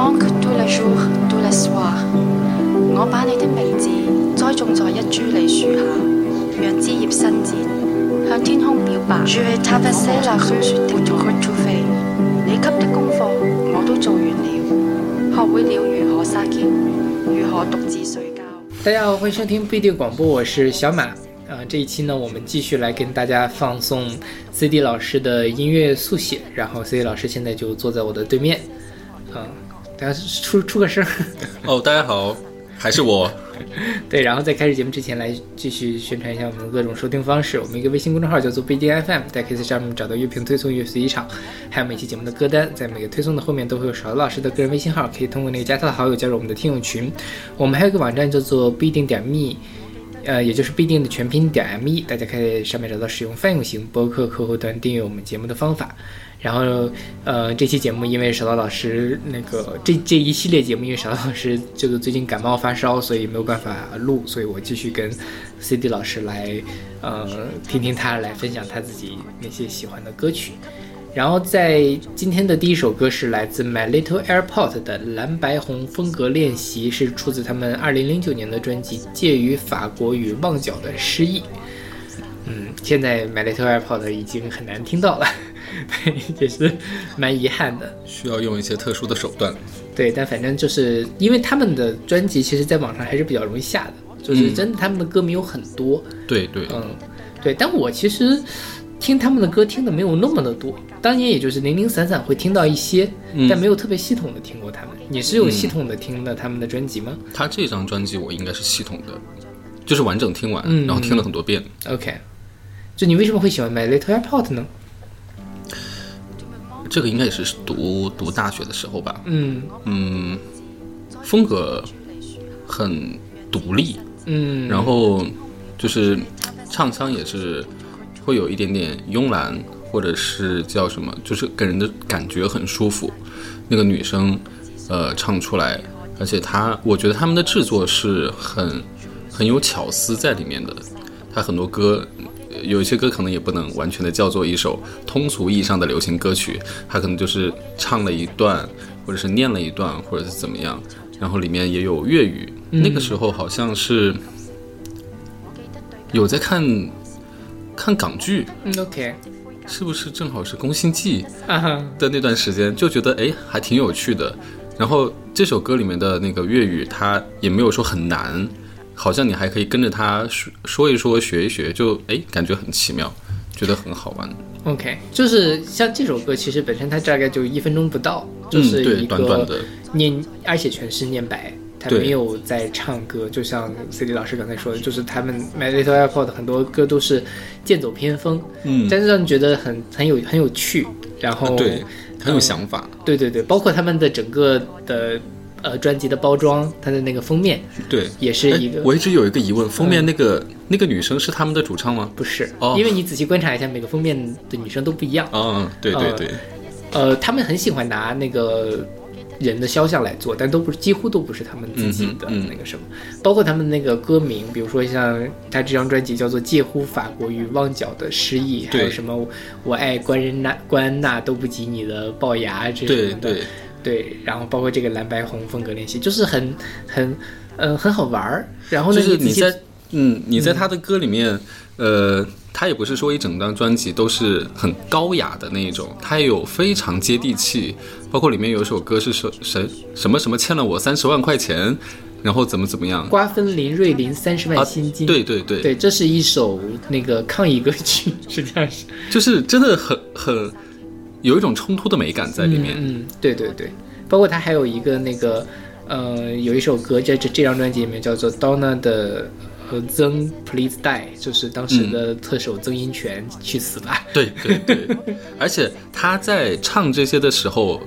manque tous les jours, tous les soirs。我把你的名字栽种在一株梨树下，让枝叶伸展，向天空表白。Je vais traverser la rue pour te retrouver。你给的功课我都做完了，学会了如何撒娇，如何独自睡觉。大家好，欢迎收听不一定广播，我是小马。呃，这一期呢，我们继续来跟大家放送 CD 老师的音乐速写。然后 CD 老师现在就坐在我的对面，啊、大家出出个声。哦，大家好，还是我。对，然后在开始节目之前，来继续宣传一下我们的各种收听方式。我们一个微信公众号叫做不一定 FM，大家可以在上面找到乐评推送、乐随机场，还有每期节目的歌单。在每个推送的后面都会有勺子老师的个人微信号，可以通过那个加他的好友加入我们的听友群。我们还有一个网站叫做不一定点 me。呃，也就是必定的全拼点 me，大家可以在上面找到使用泛用型播客客户端订阅我们节目的方法。然后，呃，这期节目因为小刀老师那个这这一系列节目，因为小刀老师这个最近感冒发烧，所以没有办法录，所以我继续跟 CD 老师来，呃，听听他来分享他自己那些喜欢的歌曲。然后在今天的第一首歌是来自 My Little Airport 的蓝白红风格练习，是出自他们2009年的专辑《介于法国与旺角的诗意》。嗯，现在 My Little Airport 已经很难听到了，对，也是蛮遗憾的。需要用一些特殊的手段。对，但反正就是因为他们的专辑，其实在网上还是比较容易下的，就是嗯真的他们的歌迷有很多。对对，嗯，对，但我其实听他们的歌听的没有那么的多，当年也就是零零散散会听到一些，嗯但没有特别系统的听过他们。你是有系统的听的他们的专辑吗、他这张专辑我应该是系统的，就是完整听完，嗯然后听了很多遍。o k 就你为什么会喜欢 My Little Airport 呢？这个应该也是读读大学的时候吧。嗯嗯，风格很独立，嗯，然后就是唱腔也是会有一点点慵懒，或者是叫什么，就是给人的感觉很舒服。那个女生，呃，唱出来，而且她，我觉得他们的制作是很很有巧思在里面的。她很多歌，呃有一些歌可能也不能完全的叫做一首通俗意义上的流行歌曲，它可能就是唱了一段，或者是念了一段，或者是怎么样，然后里面也有粤语。那个时候好像是有在看看港剧，嗯 OK 是不是正好是《宫心计啊哈》的那段时间，就觉得哎还挺有趣的。然后这首歌里面的那个粤语，它也没有说很难，好像你还可以跟着他说说一说、学一学，就哎感觉很奇妙，觉得很好玩。OK，就是像这首歌，其实本身它大概就一分钟不到，就是一个短短的，念，而且全是念白，他没有在唱歌，就像 CD 老师刚才说的，就是他们 My Little Airport 很多歌都是剑走偏锋，嗯，但是让你觉得很很有很有趣，然后对，很有想法。对对对，包括他们的整个的呃专辑的包装，它的那个封面对，也是一个哎我一直有一个疑问，封面那个、那个女生是他们的主唱吗？不是，哦。因为你仔细观察一下，每个封面的女生都不一样，嗯，对对对，呃，他们很喜欢拿那个人的肖像来做，但都不是，几乎都不是他们自己的那个什么。包括他们那个歌名，比如说像他这张专辑叫做《介乎法国与旺角的诗意》，还有什么“我爱关人娜关安娜都不及你的龅牙”这对什么的。对，对然后包括这个蓝白红风格练习，就是很很嗯、很好玩儿。然后呢，就是你在嗯你在他的歌里面，呃，他也不是说一整张专辑都是很高雅的那一种，他也有非常接地气，包括里面有一首歌是说谁什么什么欠了我三十万块钱，然后怎么怎么样，瓜分林瑞麟三十万啊新金。对对对，对，这是一首那个抗议歌曲，实际上是。就是真的很很有一种冲突的美感在里面，嗯，对对对，包括他还有一个那个，呃，有一首歌在这这张专辑里面叫做 Donna 的和曾 Please Die，就是当时的特首曾荫权去死吧。对对对，而且他在唱这些的时候，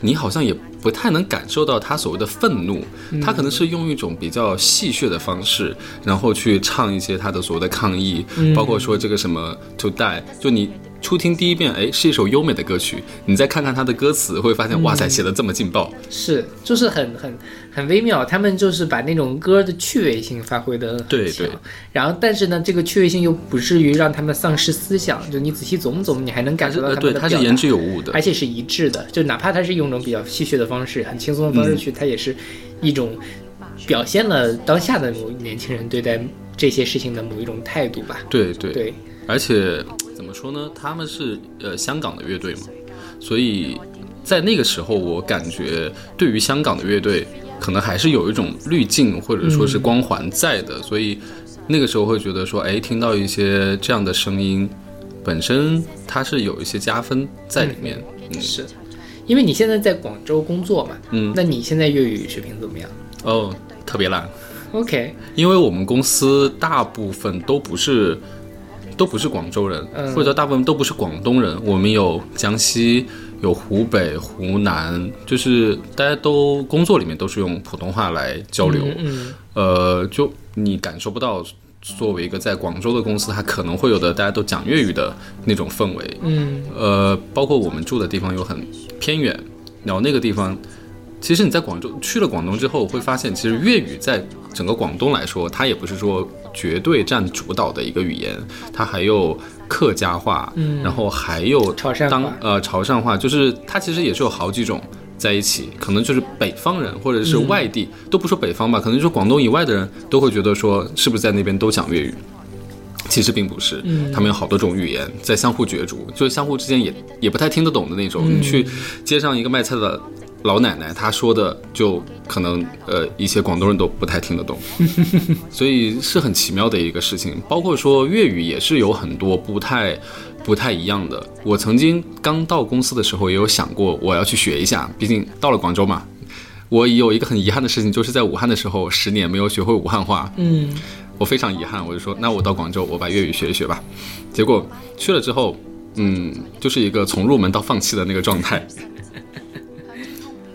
你好像也不太能感受到他所谓的愤怒，他可能是用一种比较戏谑的方式，然后去唱一些他的所谓的抗议，包括说这个什么 to die，就你初听第一遍，哎，是一首优美的歌曲。你再看看它的歌词，会发现，哇塞，写的这么劲爆。是，就是很很很微妙。他们就是把那种歌的趣味性发挥的对对。然后，但是呢，这个趣味性又不至于让他们丧失思想。就你仔细琢磨琢磨，你还能感受到他们的对，它是言之有物的，而且是一致的。就哪怕他是用一种比较戏谑的方式，很轻松的方式去，他也是一种表现了当下的某年轻人对待这些事情的某一种态度吧。对对对，而且。怎么说呢？他们是呃香港的乐队嘛，所以在那个时候，我感觉对于香港的乐队，可能还是有一种滤镜或者说是光环在的，所以那个时候会觉得说，哎，听到一些这样的声音，本身它是有一些加分在里面。嗯，是，因为你现在在广州工作嘛，嗯，那你现在粤语水平怎么样？哦，特别烂。OK，因为我们公司大部分都不是。都不是广州人，或者大部分都不是广东人。我们有江西，有湖北、湖南，就是大家都工作里面都是用普通话来交流。嗯，呃，就你感受不到作为一个在广州的公司，它可能会有的大家都讲粤语的那种氛围。嗯，呃，包括我们住的地方又很偏远，然后那个地方，其实你在广州去了广东之后，会发现其实粤语在整个广东来说，它也不是说。绝对占主导的一个语言，它还有客家话，嗯，然后还有潮汕话，呃，潮汕话，就是它其实也是有好几种在一起，可能就是北方人或者是外地，都不说北方吧，可能就是广东以外的人都会觉得说，是不是在那边都讲粤语？其实并不是，他们有好多种语言在相互角逐，就是相互之间也也不太听得懂的那种。你去街上一个卖菜的。老奶奶她说的就可能呃一些广东人都不太听得懂，所以是很奇妙的一个事情。包括说粤语也是有很多不太不太一样的。我曾经刚到公司的时候也有想过我要去学一下，毕竟到了广州嘛。我有一个很遗憾的事情，就是在武汉的时候十年没有学会武汉话。嗯，我非常遗憾，我就说那我到广州我把粤语学一学吧。结果去了之后，嗯，就是一个从入门到放弃的那个状态。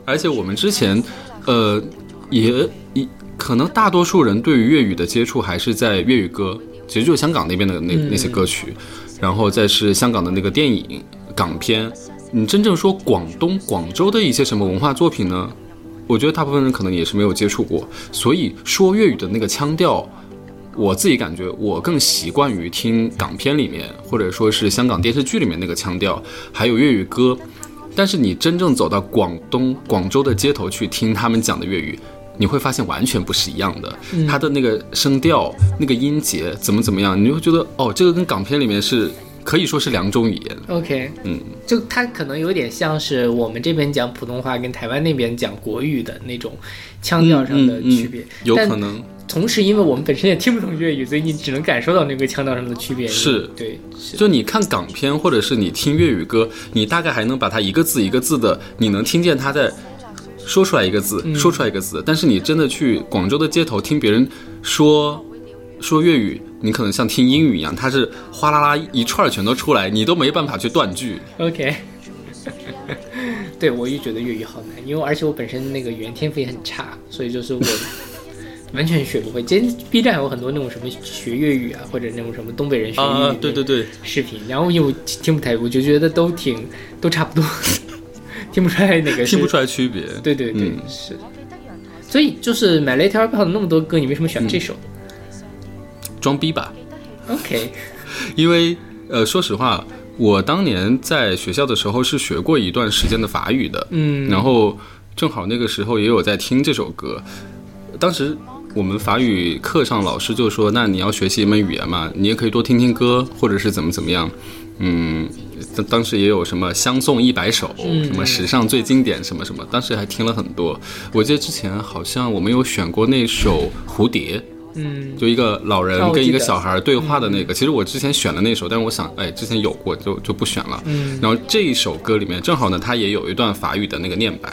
而且我们之前，呃，也也可能大多数人对于粤语的接触还是在粤语歌，其实就是香港那边的那那些歌曲，然后再是香港的那个电影、港片。你真正说广东、广州的一些什么文化作品呢？我觉得大部分人可能也是没有接触过。所以说粤语的那个腔调，我自己感觉我更习惯于听港片里面，或者说是香港电视剧里面那个腔调，还有粤语歌。但是你真正走到广东广州的街头去听他们讲的粤语，你会发现完全不是一样的。他的那个声调、那个音节怎么怎么样，你会觉得哦，这个跟港片里面是可以说是两种语言。OK，嗯，就它可能有点像是我们这边讲普通话跟台湾那边讲国语的那种腔调上的区别，有可能。同时，因为我们本身也听不懂粤语，所以你只能感受到那个腔调上的区别。是对，就你看港片，或者是你听粤语歌，你大概还能把它一个字一个字的，你能听见他在说出来一个字，说出来一个字。但是你真的去广州的街头听别人说说粤语，你可能像听英语一样，它是哗啦啦一串全都出来，你都没办法去断句。OK，对我也觉得粤语好难，因为而且我本身那个语言天赋也很差，所以就是我。完全学不会。今天 B 站有很多那种什么学粤语啊，或者那种什么东北人学粤语对对对视频，然后又听不太，我就觉得都挺都差不多，听不出来哪个听不出来区别。对对对，是。所以就是买了一条 iPod 那么多歌，你为什么选这首？装逼吧。OK。因为呃，说实话，我当年在学校的时候是学过一段时间的法语的，嗯，然后正好那个时候也有在听这首歌。当时我们法语课上，老师就说：“那你要学习一门语言嘛，你也可以多听听歌，或者是怎么怎么样。”嗯，当当时也有什么相送一百首，什么史上最经典什么什么，当时还听了很多。我记得之前好像我们有选过那首《蝴蝶》，嗯，就一个老人跟一个小孩对话的那个。其实我之前选了那首，但是我想，哎，之前有过，就就不选了。嗯，然后这一首歌里面正好呢，它也有一段法语的那个念白，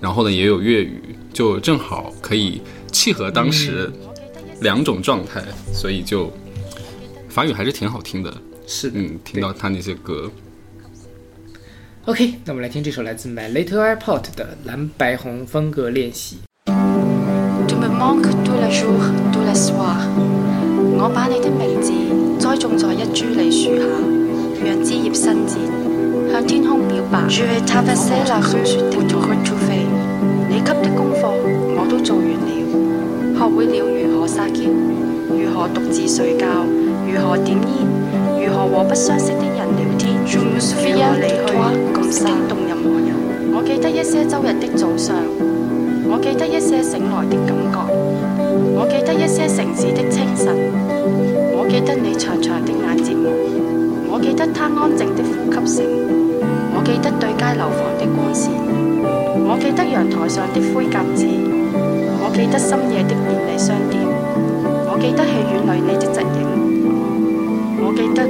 然后呢也有粤语，就正好可以。契合当时两种状态，所以就法语还是挺好听的。是，嗯，听到他那些歌。OK，那我们来听这首来自 My Little Airport 的蓝白红风格练习。我把你的名字栽种在一株梨树下，讓枝葉伸展，向天空表白。Je vais traverser la rue pour te retrouver。你給的功課我都做完了，學會了如何撒嬌，如何獨自睡覺，如何點煙，如何和不相識的人聊天，如何離去，咁驚動任何人。我記得一些周日的早上，我记得一些醒來的感覺，我記得一些城市的清晨，我記得你長長的眼睫毛，我記得他安靜的呼吸聲，我記得對街樓房的光线，我記得陽台上的灰鴿子，我記得深夜的便利商店，我記得戲院裏你的侧影，我记得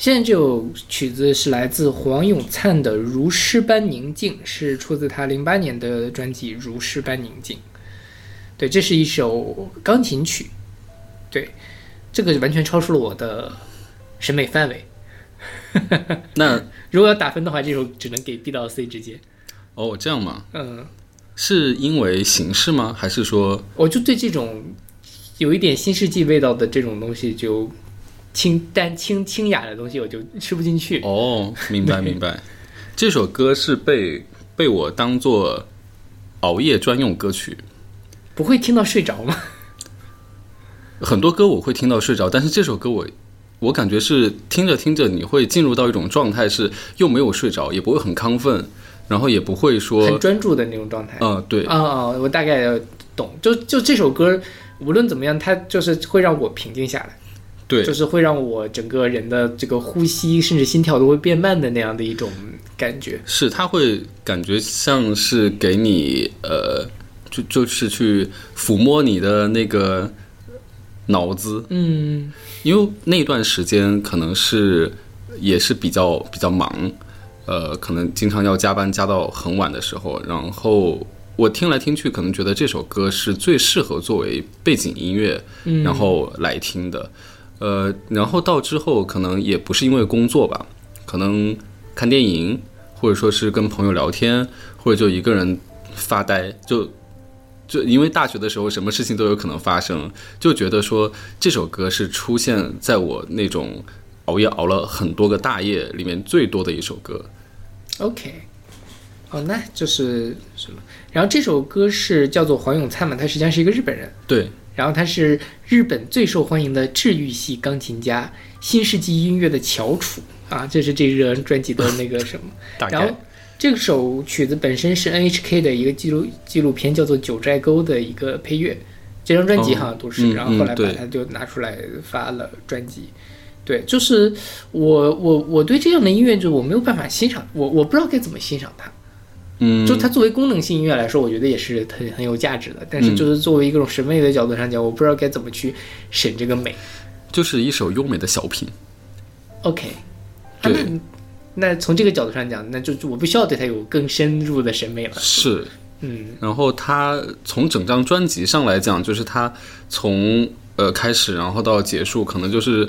现在这首曲子是来自黄永灿的《如诗般宁静》，是出自他零八年的专辑《如诗般宁静》。对，这是一首钢琴曲。对，这个完全超出了我的审美范围。那 如果要打分的话，这首只能给 B 到 C 之间。哦，这样吗？嗯，是因为形式吗？还是说我就对这种有一点新世纪味道的这种东西就清淡、清清雅的东西，我就吃不进去。哦，明白明白。这首歌是被被我当做熬夜专用歌曲。不会听到睡着吗？很多歌我会听到睡着，但是这首歌我我感觉是听着听着你会进入到一种状态，是又没有睡着，也不会很亢奋，然后也不会说很专注的那种状态。嗯、对啊啊，我大概懂。就就这首歌，无论怎么样，它就是会让我平静下来，对。就是会让我整个人的这个呼吸甚至心跳都会变慢的那样的一种感觉。是它会感觉像是给你呃，就就是去抚摸你的那个脑子，嗯。因为那段时间可能是也是比较比较忙，呃，可能经常要加班加到很晚的时候，然后我听来听去，可能觉得这首歌是最适合作为背景音乐，嗯，然后来听的，呃，然后到之后可能也不是因为工作吧，可能看电影，或者说是跟朋友聊天，或者就一个人发呆，就就因为大学的时候什么事情都有可能发生，就觉得说这首歌是出现在我那种熬夜熬了很多个大夜里面最多的一首歌。OK，哦，那就是什么？然后这首歌是叫做黄永灿嘛，他实际上是一个日本人，对，然后他是日本最受欢迎的治愈系钢琴家，新世纪音乐的翘楚啊，这是这张专辑的那个什么。然后这首曲子本身是 NHK 的一个纪录纪录片，叫做《九寨沟》的一个配乐。这张专辑好像都是，嗯然后后来把它就拿出来发了专辑。对，就是我我我对这样的音乐，就我没有办法欣赏，我我不知道该怎么欣赏它。嗯，就它作为功能性音乐来说，我觉得也是很很有价值的。但是嗯就是作为一种审美的角度上讲，我不知道该怎么去审这个美。就是一首优美的小品。OK，啊、对那那从这个角度上讲，那就就我不需要对它有更深入的审美了。是，嗯然后它从整张专辑上来讲，就是它从呃开始，然后到结束，可能就是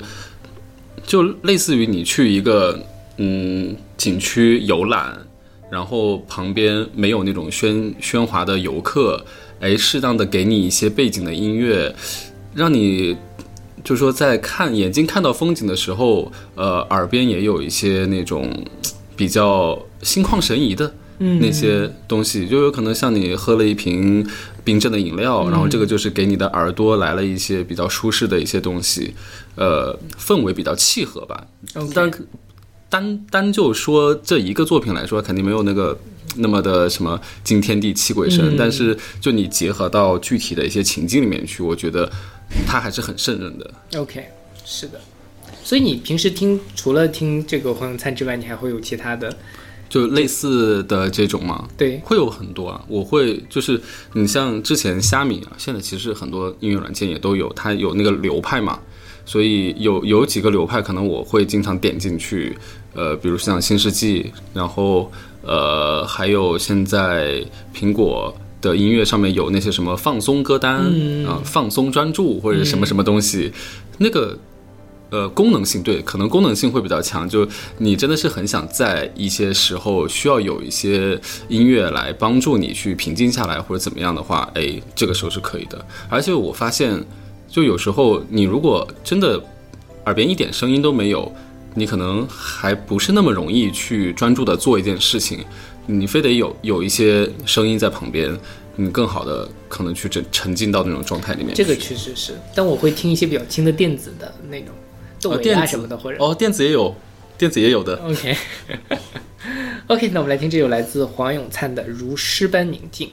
就类似于你去一个嗯景区游览，然后旁边没有那种喧喧哗的游客，哎，适当的给你一些背景的音乐，让你。就说在看眼睛看到风景的时候，呃，耳边也有一些那种比较心旷神怡的嗯，那些东西，就有可能像你喝了一瓶冰镇的饮料，然后这个就是给你的耳朵来了一些比较舒适的一些东西，呃，氛围比较契合吧。但单单就说这一个作品来说，肯定没有那个那么的什么惊天地泣鬼神，嗯但是就你结合到具体的一些情境里面去，我觉得他还是很胜任的。OK，是的。所以你平时听除了听这个黄永灿之外，你还会有其他的就类似的这种吗，对会有很多啊。我会就是你像之前虾米啊，现在其实很多音乐软件也都有，它有那个流派嘛，所以有有几个流派可能我会经常点进去，呃，比如像新世纪，然后呃还有现在苹果。的音乐上面有那些什么放松歌单啊、嗯放松专注或者什么什么东西，那个呃，功能性对，可能功能性会比较强。就你真的是很想在一些时候需要有一些音乐来帮助你去平静下来或者怎么样的话，哎，这个时候是可以的。而且我发现，就有时候你如果真的耳边一点声音都没有，你可能还不是那么容易去专注的做一件事情。你非得有有一些声音在旁边，你更好的可能去沉沉浸到那种状态里面。这个确实是，但我会听一些比较轻的电子的那种。哦，电什么的，或者哦，电子也有，电子也有的。OK，OK，那我们来听这首来自黄永灿的《如诗般宁静》。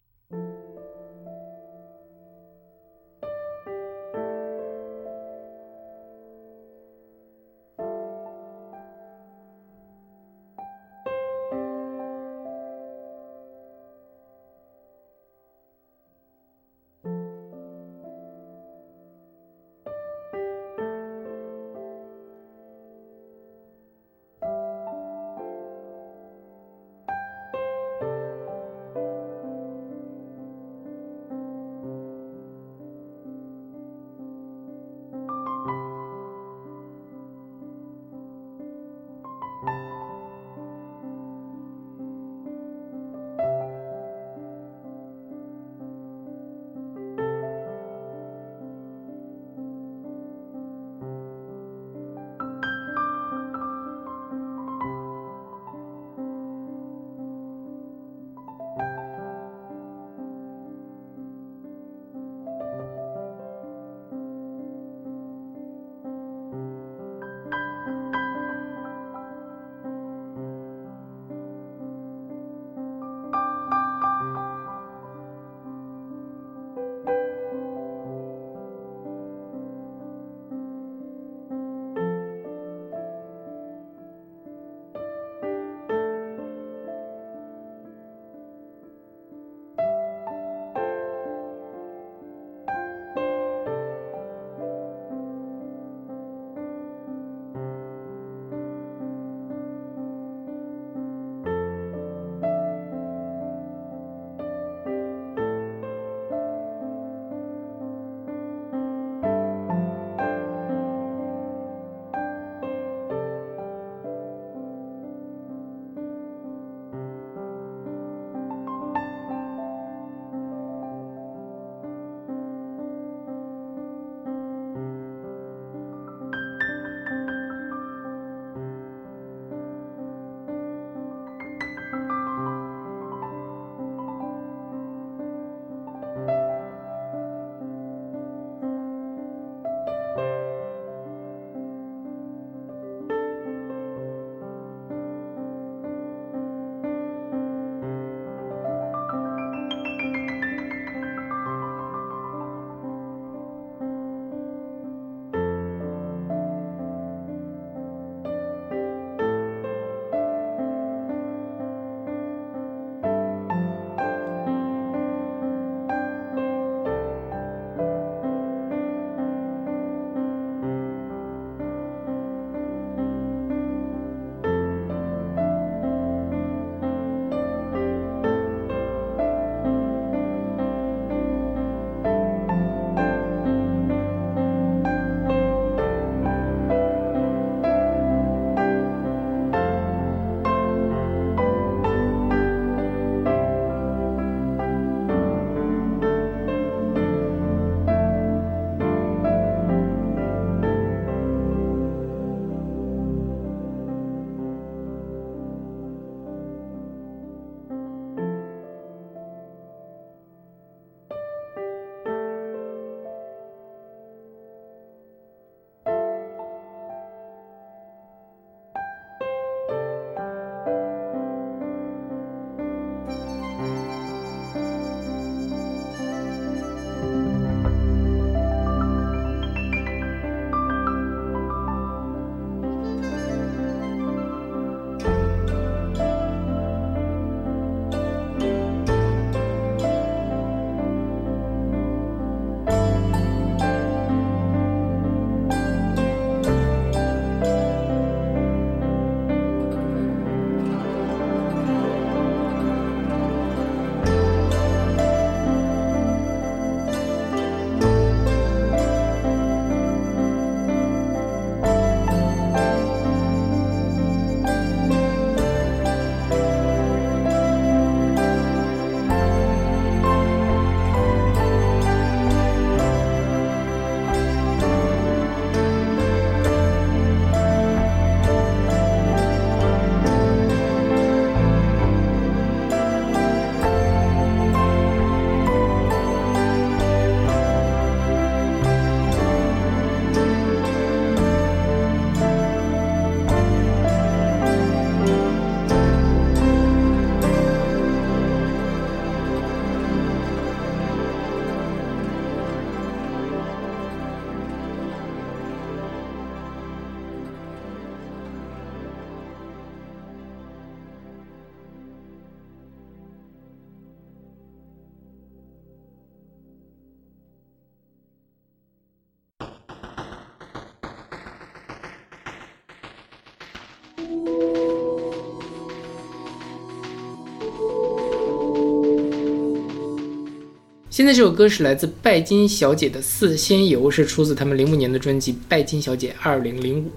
现在这首歌是来自拜金小姐的《四仙游》，是出自他们零五年的专辑《拜金小姐二零零五》。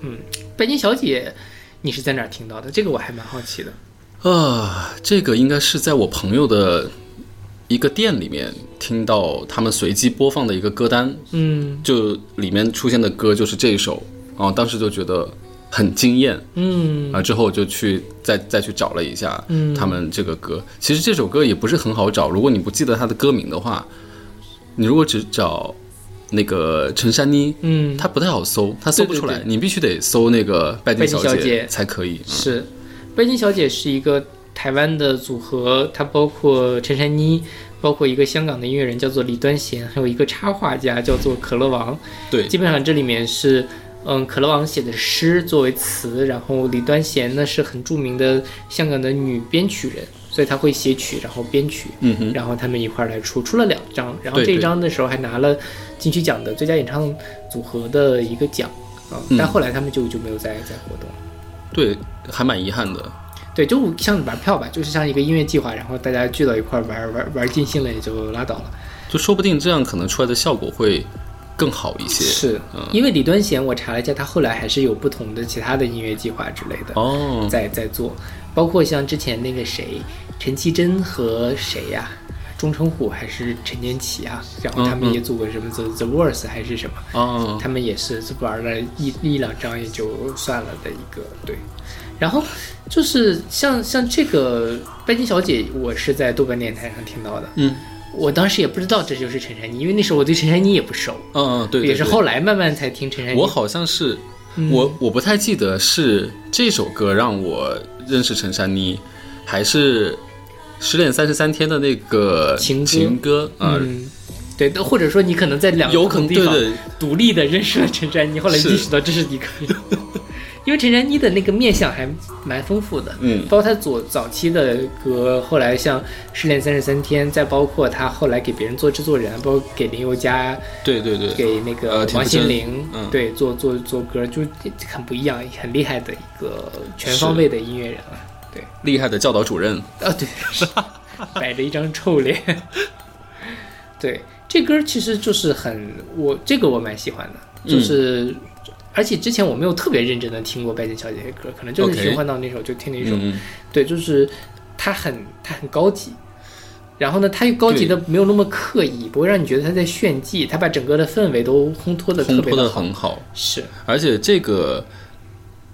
嗯，拜金小姐，你是在哪儿听到的？这个我还蛮好奇的。啊，这个应该是在我朋友的一个店里面听到他们随机播放的一个歌单，嗯就里面出现的歌就是这一首，然后当时就觉得很惊艳，嗯。啊，之后就去再再去找了一下嗯。他们这个歌。其实这首歌也不是很好找，如果你不记得它的歌名的话，你如果只找那个陈珊妮，嗯，它不太好搜，它搜不出来，对对对。你必须得搜那个拜金小姐。姐才可以。嗯。是，拜金小姐是一个台湾的组合，它包括陈珊妮，包括一个香港的音乐人叫做李端贤，还有一个插画家叫做可乐王。对，基本上这里面是，嗯，可乐王写的诗作为词，然后李端贤呢是很著名的香港的女编曲人，所以他会写曲，然后编曲，嗯哼，然后他们一块儿来出，出了两张，然后这一张的时候还拿了金曲奖的最佳演唱组合的一个奖啊，嗯但后来他们就就没有再再活动了。对，还蛮遗憾的。对，就像玩票吧，就是像一个音乐计划，然后大家聚到一块儿玩玩玩尽兴了，也就拉倒了。就说不定这样可能出来的效果会更好一些。是嗯。因为李端贤，我查了一下，他后来还是有不同的其他的音乐计划之类的。哦，在在做，包括像之前那个谁，陈绮贞和谁呀、钟成虎还是陈建奇啊，然后他们也组过什么 The The Worst 还是什么，哦，他们也是玩了一一两张也就算了的一个对。然后就是像像这个拜金小姐，我是在豆瓣电台上听到的，嗯我当时也不知道这就是陈珊妮，因为那时候我对陈珊妮也不熟，嗯嗯，对，对也是后来慢慢才听陈珊妮。我好像是，嗯。我我不太记得是这首歌让我认识陈珊妮，还是失恋三十三天的那个情歌。情歌啊。嗯，对，或者说你可能在两个有可能对对。独立的认识了陈珊妮，后来意识到这是一个人，因为陈珊妮的那个面相还蛮丰富的，嗯。包括她左早期的歌，后来像《失恋三十三天》，再包括她后来给别人做制作人，包括给林宥嘉、对对对，给那个王心凌，嗯。对，做做做歌，就很不一样，很厉害的一个全方位的音乐人了。对，厉害的教导主任，啊，对，是。摆着一张臭脸。对，这歌其实就是很我这个我蛮喜欢的，就是、而且之前我没有特别认真的听过拜金小姐的歌，可能就是循环到那首就听了一首。嗯，对，就是它很它很高级，然后呢，它又高级的没有那么刻意，不会让你觉得他在炫技，他把整个的氛围都烘托的特烘托的好。很好，是，而且这个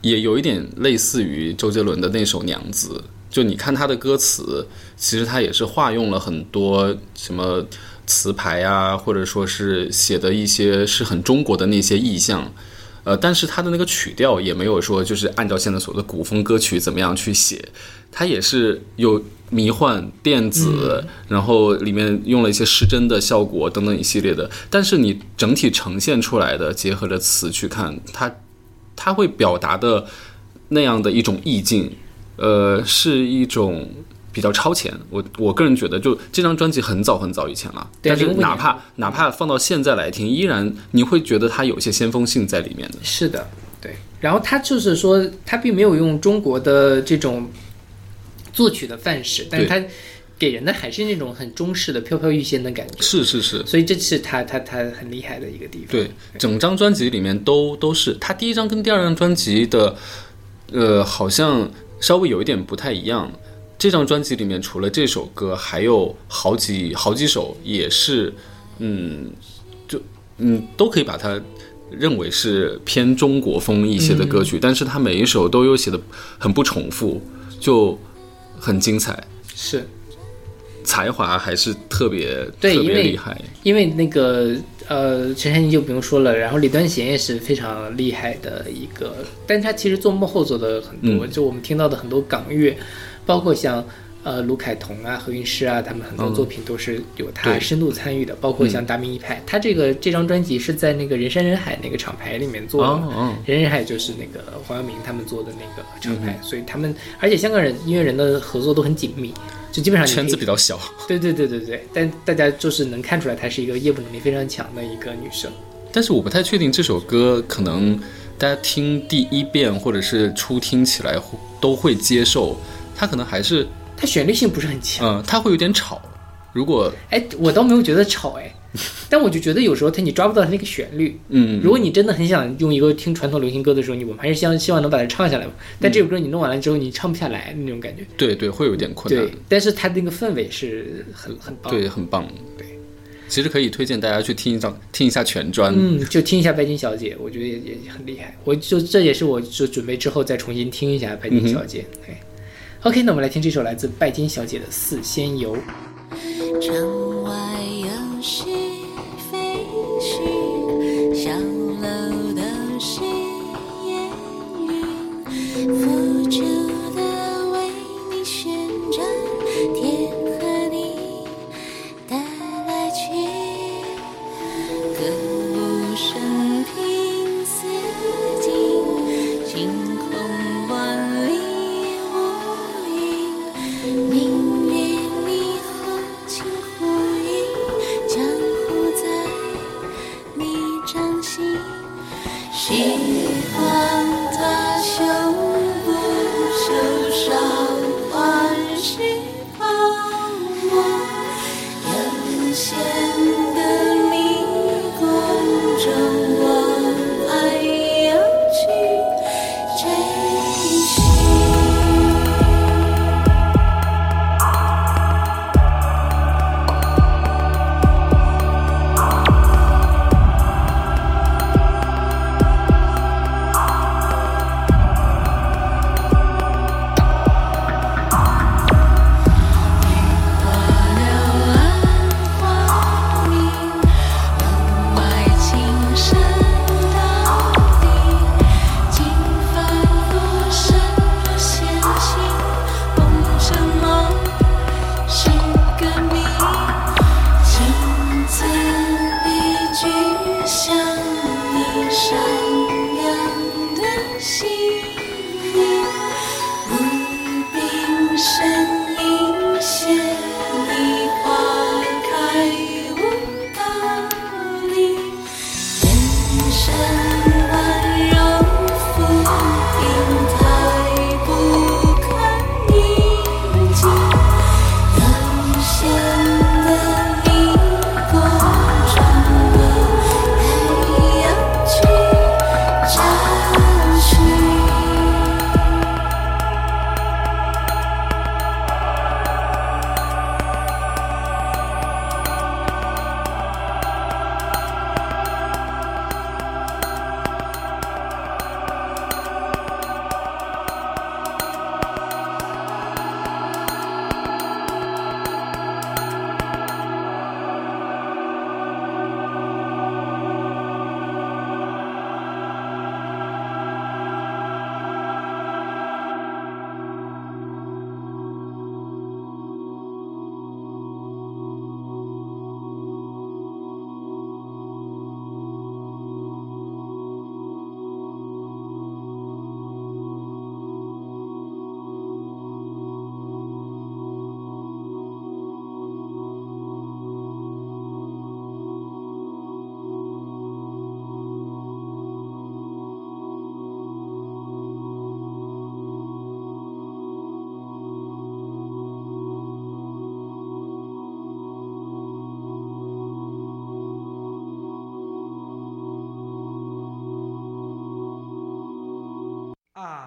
也有一点类似于周杰伦的那首《娘子》，就你看他的歌词，其实他也是化用了很多什么词牌啊，或者说是写的一些是很中国的那些意象。呃，但是它的那个曲调也没有说就是按照现在所谓的古风歌曲怎么样去写，它也是有迷幻、电子，然后里面用了一些失真的效果等等一系列的。但是你整体呈现出来的，结合着词去看，它它会表达的那样的一种意境，呃，是一种比较超前。我我个人觉得，就这张专辑很早很早以前了，但是哪怕哪怕放到现在来听，依然你会觉得它有一些先锋性在里面的。是的，对。然后他就是说，他并没有用中国的这种作曲的范式，但是他给人的还是那种很中式的飘飘欲仙的感觉。是是是，所以这是他他他很厉害的一个地方。对，整张专辑里面都都是他第一张跟第二张专辑的，呃，好像稍微有一点不太一样。这张专辑里面除了这首歌，还有好几好几首也是，嗯，就嗯都可以把它认为是偏中国风一些的歌曲，但是它每一首都有写的很不重复，就很精彩，是。才华还是特别特别厉害。因为那个呃，陈珊妮就不用说了，然后李端贤也是非常厉害的一个，但他其实做幕后做的很多，就我们听到的很多港乐，包括像。呃，卢凯彤啊，何韵诗啊，他们很多作品都是有他深度参与的，包括像达明一派，他这个这张专辑是在那个人山人海那个厂牌里面做的，哦哦，人人海就是那个黄耀明他们做的那个厂牌，所以他们而且香港人音乐人的合作都很紧密，就基本上圈子比较小。对对对对对，但大家就是能看出来她是一个业务能力非常强的一个女生。但是我不太确定这首歌可能大家听第一遍或者是初听起来会都会接受，它可能还是它旋律性不是很强，嗯、呃，它会有点吵，如果哎，我倒没有觉得吵哎，但我就觉得有时候他你抓不到他那个旋律。嗯，如果你真的很想用一个听传统流行歌的时候，你我们还是希望希望能把它唱下来嘛。但这首歌你弄完了之后，你唱不下来那种感觉。对对会有点困难对，，但是它那个氛围是很很棒。对，很棒。对，其实可以推荐大家去听一张听一下全专。嗯，就听一下《白金小姐》，我觉得也也很厉害。我就这也是我就准备之后再重新听一下《白金小姐》对 OK，那我们来听这首来自拜金小姐的《四仙游》。城外有是非絮，小楼都是烟云，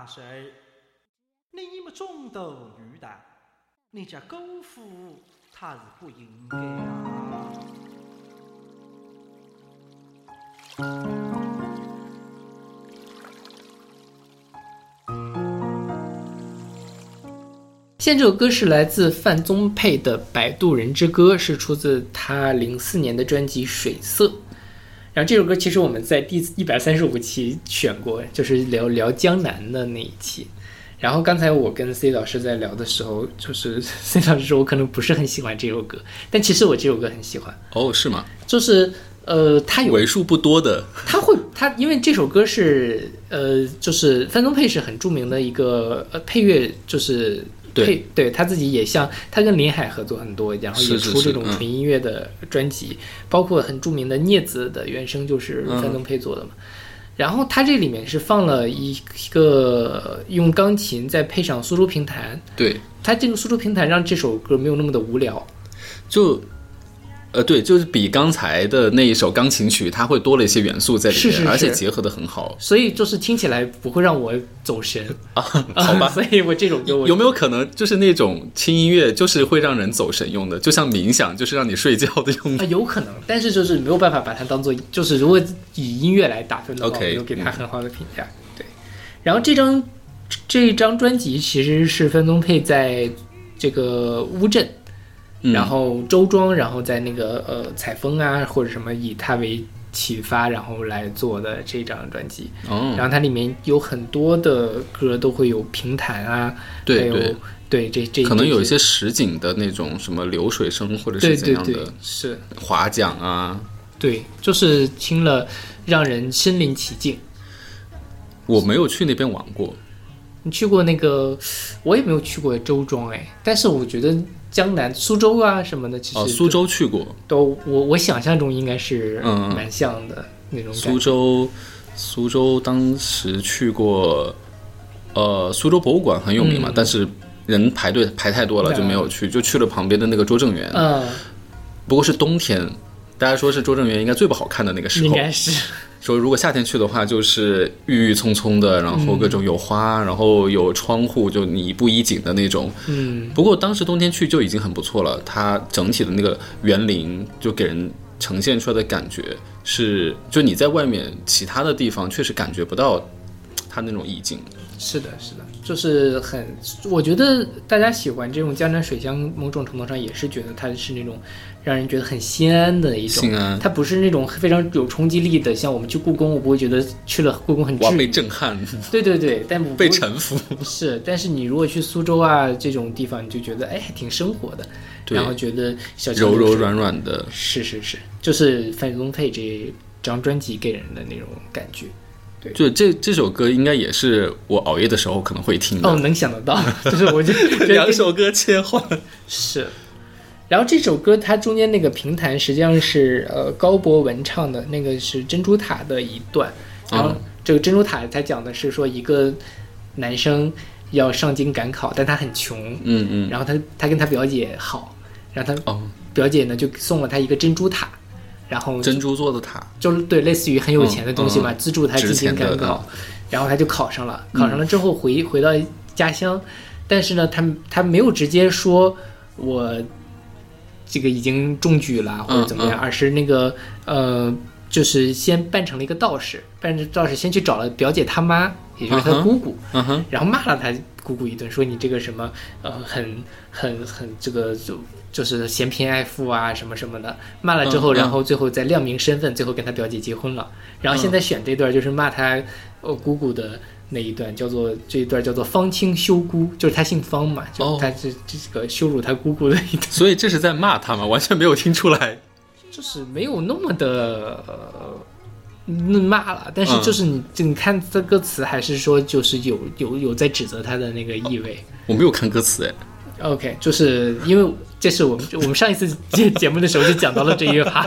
谁？你们中斗鱼蛋，你家狗夫他是不应该啊！现在这首歌是来自范宗沛的《摆渡人之歌》，是出自他零四年的专辑《水色》。然后这首歌其实我们在第一百三十五期选过，就是聊聊江南的那一期。然后刚才我跟 C 老师在聊的时候，就是 C 老师说我可能不是很喜欢这首歌，但其实我这首歌很喜欢，哦，是吗？就是呃，它有为数不多的，他会他因为这首歌是呃，就是范宗沛是很著名的一个呃配乐，就是对配对他自己也像他跟林海合作很多，然后也出这种纯音乐的专辑，包括很著名的《镊子》的原声就是嗯范增沛做的嘛。然后他这里面是放了一个用钢琴再配上苏州评弹，对，他这个苏州评弹让这首歌没有那么的无聊。就，呃，对，就是比刚才的那一首钢琴曲，它会多了一些元素在里面，是是是而且结合的很好所以就是听起来不会让我走神，啊。好吧，所以我这首歌我有没有可能就是那种轻音乐，就是会让人走神用的，就像冥想，就是让你睡觉的用的啊，？有可能，但是就是没有办法把它当做，就是如果以音乐来打分的话 OK，我没有给它很好的评价。对，然后这张这张专辑其实是分宗沛在这个乌镇，嗯然后周庄，然后在那个呃采风啊或者什么以它为启发，然后来做的这张专辑。哦，然后它里面有很多的歌都会有平弹啊，还有对对，对这这可能有一些实景的那种什么流水声或者是怎样的是。划桨啊。对，就是听了让人身临其境。我没有去那边玩过，你去过那个，我也没有去过周庄哎，但是我觉得江南苏州啊什么的，其实哦，苏州去过，都我我想象中应该是嗯蛮像的那种感苏。州，苏州当时去过，呃，苏州博物馆很有名嘛，嗯。但是人排队排太多了就没有去，就去了旁边的那个拙政园，嗯，不过是冬天。大家说是拙政园应该最不好看的那个时候，应该是说如果夏天去的话，就是郁郁葱葱的，然后各种有花，然后有窗户，就你一步一景的那种。嗯不过当时冬天去就已经很不错了，它整体的那个园林就给人呈现出来的感觉是，就你在外面其他的地方确实感觉不到它那种意境。是的，是的，就是很，我觉得大家喜欢这种江南水乡，某种程度上也是觉得它是那种让人觉得很心安的一种。心安它不是那种非常有冲击力的，像我们去故宫，我不会觉得去了故宫很。震撼，对对对，但我不 被臣服。是，但是你如果去苏州啊这种地方，你就觉得哎还挺生活的，对然后觉得小柔柔软软的，是是是，就是范宗沛这张专辑给人的那种感觉。对就这这首歌应该也是我熬夜的时候可能会听的。哦，能想得到，就是我就 两首歌切换，是。然后这首歌它中间那个评弹实际上是呃高博文唱的，那个是珍珠塔的一段。然后嗯这个珍珠塔它讲的是说一个男生要上京赶考，但他很穷，嗯嗯，然后他他跟他表姐好，然后他哦，表姐呢就送了他一个珍珠塔，然后珍珠做的塔，就是对类似于很有钱的东西嘛，嗯嗯。资助他进值京赶考，然后他就考上了，考上了之后回回到家乡，但是呢，他他没有直接说我这个已经中举了或者怎么样，嗯嗯。而是那个呃，就是先扮成了一个道士，扮成道士先去找了表姐他妈，也就是他姑姑，然后骂了他姑姑一顿，说你这个什么呃很很很这个就就是嫌贫爱富啊什么什么的，骂了之后，然后最后再亮明身份，最后跟他表姐结婚了。然后现在选这段就是骂他呃姑姑的那一段，叫做这一段叫做方清羞姑，就是他姓方嘛，就哦他这这个羞辱他姑姑的一段，所以这是在骂他吗？完全没有听出来。就是没有那么的。呃那骂了，但是嗯就是你，就你看这歌词，还是说就是有有有在指责他的那个意味。我没有看歌词哎，OK，就是因为这是我们我们上一次节节目的时候就讲到了这一趴，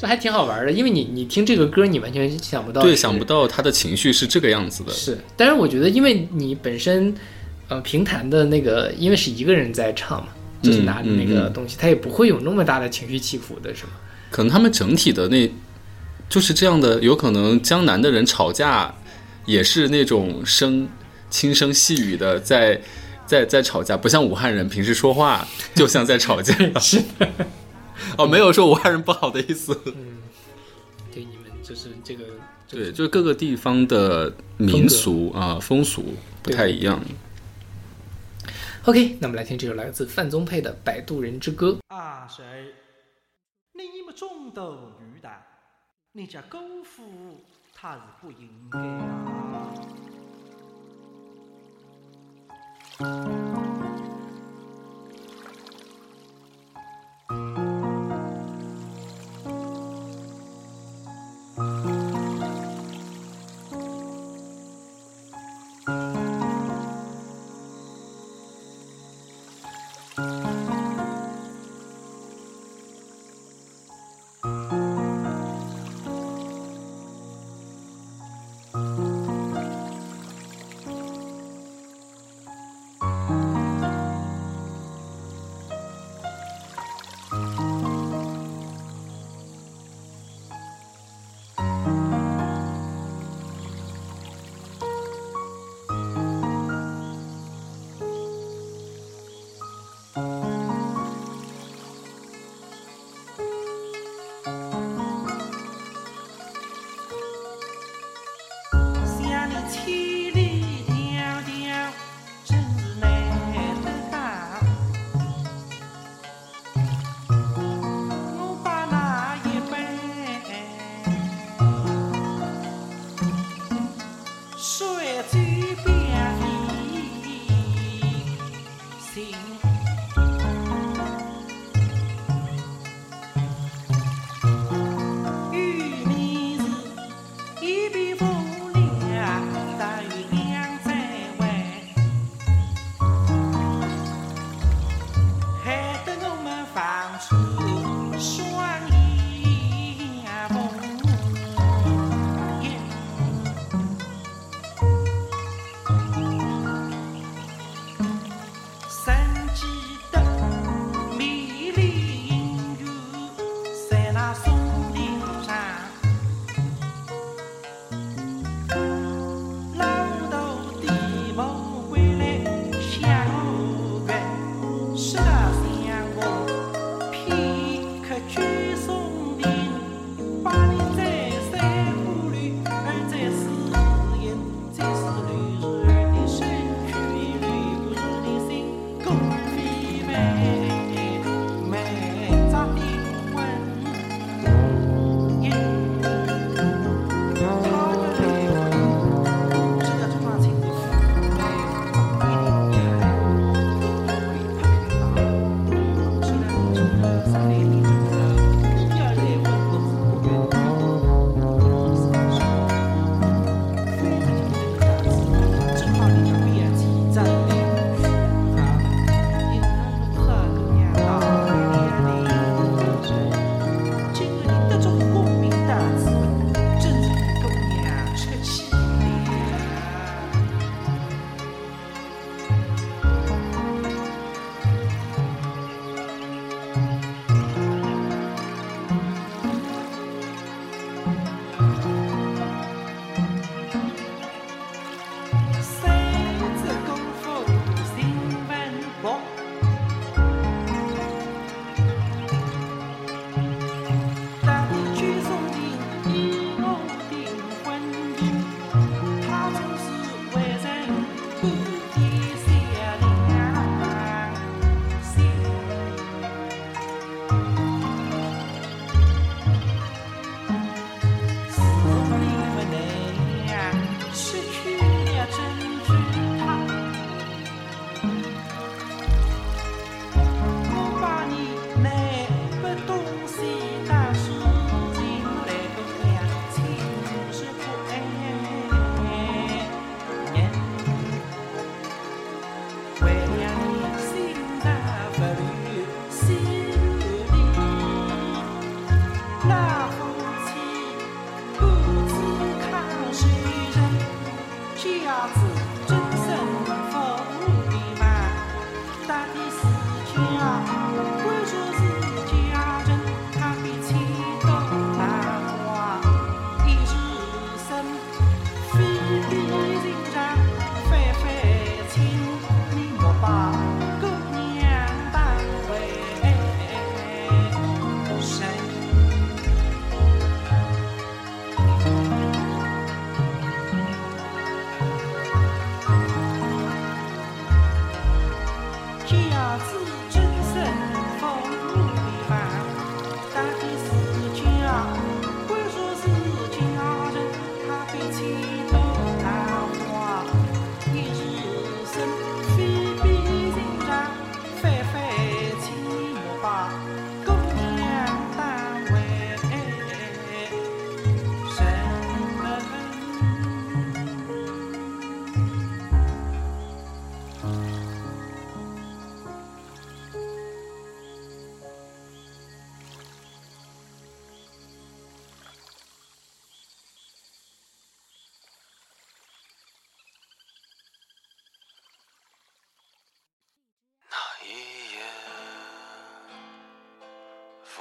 这还挺好玩的。因为你你听这个歌，你完全想不到对，想不到他的情绪是这个样子的。是。但是我觉得，因为你本身呃平弹的那个，因为是一个人在唱嘛，就是嗯拿着那个东西，他也不会有那么大的情绪起伏的，是吗？可能他们整体的那就是这样的，有可能江南的人吵架也是那种声轻声细语的在在在吵架，不像武汉人平时说话就像在吵架。是。哦，没有说武汉人不好的意思。嗯对，你们就是这个，对，就是各个地方的民俗啊、风俗不太一样。OK，那我们来听这首来自范宗沛的《摆渡人之歌》。啊谁？你们中斗女的，你家姑父他是不应该啊！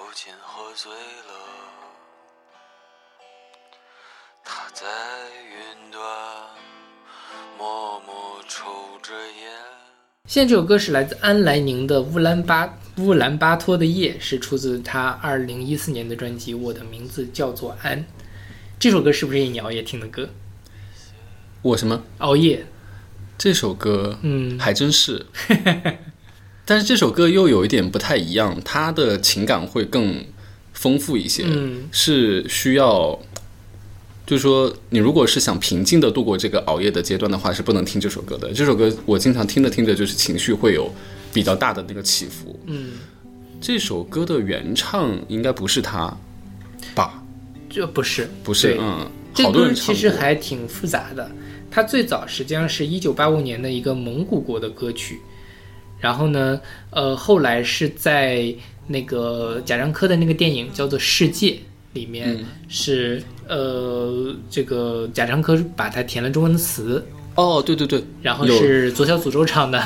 父亲喝醉了，他在云端默默抽着烟。现在这首歌是来自安莱宁的《乌兰巴乌兰巴托的夜》，是出自他二零一四年的专辑《我的名字叫做安》。这首歌是不是你熬夜听的歌？我什么熬夜，这首歌，嗯，还真是。但是这首歌又有一点不太一样，它的情感会更丰富一些，嗯是需要，就是说，你如果是想平静的度过这个熬夜的阶段的话，是不能听这首歌的。这首歌我经常听着听着，就是情绪会有比较大的那个起伏。嗯，这首歌的原唱应该不是他吧？这不是不是，嗯，好多人其实。还挺复杂的。它最早实际上是一九八五年的一个蒙古国的歌曲，然后呢，呃，后来是在那个贾樟柯的那个电影叫做《世界》里面嗯是、呃，这个贾樟柯把它填了中文词，哦，对对对，然后是左小诅咒唱的。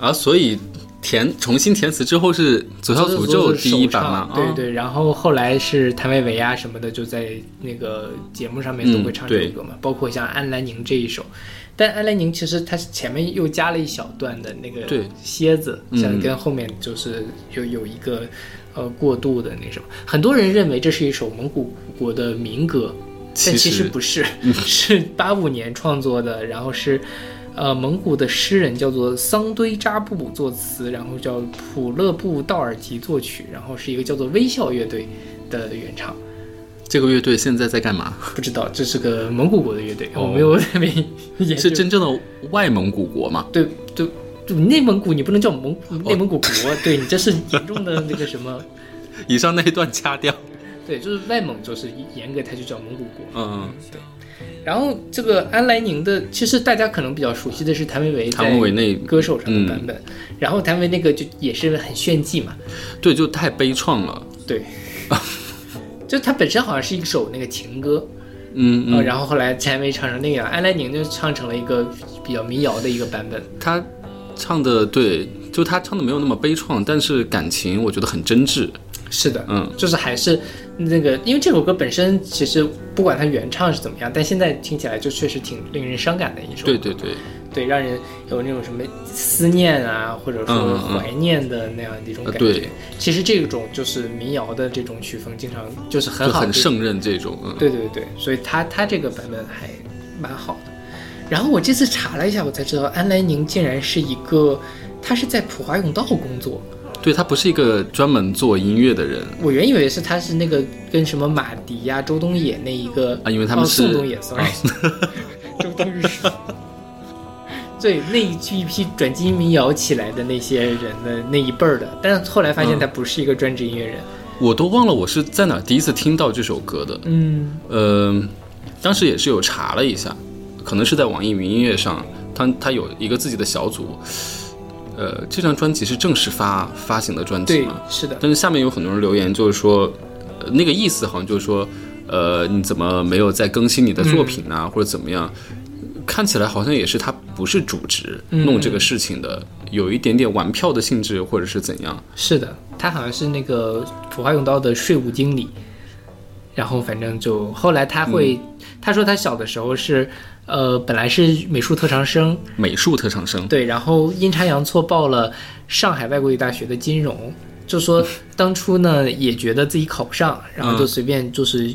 啊，所以填重新填词之后是左小诅咒第一版吗？啊对对，然后后来是谭维维啊什么的，就在那个节目上面都会唱这首歌嘛，包括像安兰宁这一首。但安莱宁其实它前面又加了一小段的那个对蝎子，嗯像跟后面就是有有一个呃过渡的那什么。很多人认为这是一首蒙古国的民歌，但其实不是，是八五年创作的，然后是呃蒙古的诗人叫做桑堆扎布作词，然后叫普勒布道尔吉作曲，然后是一个叫做微笑乐队的原唱。这个乐队现在在干嘛？不知道这是个蒙古国的乐队，哦我没有特别研究是真正的外蒙古国吗？对对。就内蒙古你不能叫蒙哦内蒙古国，对你这是严重的那个什么，以上那一段掐掉。对，就是外蒙就是严格它就叫蒙古国。嗯，对然后这个安莱宁的，其实大家可能比较熟悉的是谭维维谭维维那歌手上的版本，然后谭维那个就也是很炫技嘛，对，就太悲怆了。对，就它本身好像是一首那个情歌，嗯嗯，呃然后后来谭维唱成那样，安来宁就唱成了一个比较民谣的一个版本，他唱的对，就他唱的没有那么悲怆，但是感情我觉得很真挚。是的，嗯，就是还是那个，因为这首歌本身其实不管它原唱是怎么样，但现在听起来就确实挺令人伤感的一首。歌，对对对，对，让人有那种什么思念啊，或者说怀念的那样的一种感觉。对其实这种就是民谣的这种曲风，经常就是很好。很胜任这种。嗯，对对对，所以他他这个版本还蛮好的。然后我这次查了一下，我才知道安来宁竟然是一个，他是在普华永道工作。对他不是一个专门做音乐的人我原以为是他是那个跟什么马迪呀、周东野那一个啊，因为他们哦、是、宋冬野，sorry，、啊 周冬雨。对，那一一批转基因民谣起来的那些人的那一辈儿的，但是后来发现他不是一个专职音乐人。我都忘了我是在哪儿第一次听到这首歌的。嗯，呃，当时也是有查了一下，可能是在网易云音乐上，他他有一个自己的小组。呃，这张专辑是正式发发行的专辑对嘛？，是的，但是下面有很多人留言，就是说，呃、那个意思好像就是说，呃，你怎么没有再更新你的作品啊，或者怎么样？看起来好像也是他不是主职嗯。弄这个事情的，有一点点玩票的性质，或者是怎样？是的，他好像是那个普华永道的税务经理。然后反正就后来他会，他说他小的时候是，呃，本来是美术特长生，美术特长生，对，然后阴差阳错报了上海外国语大学的金融，就说当初呢也觉得自己考不上，然后就随便就是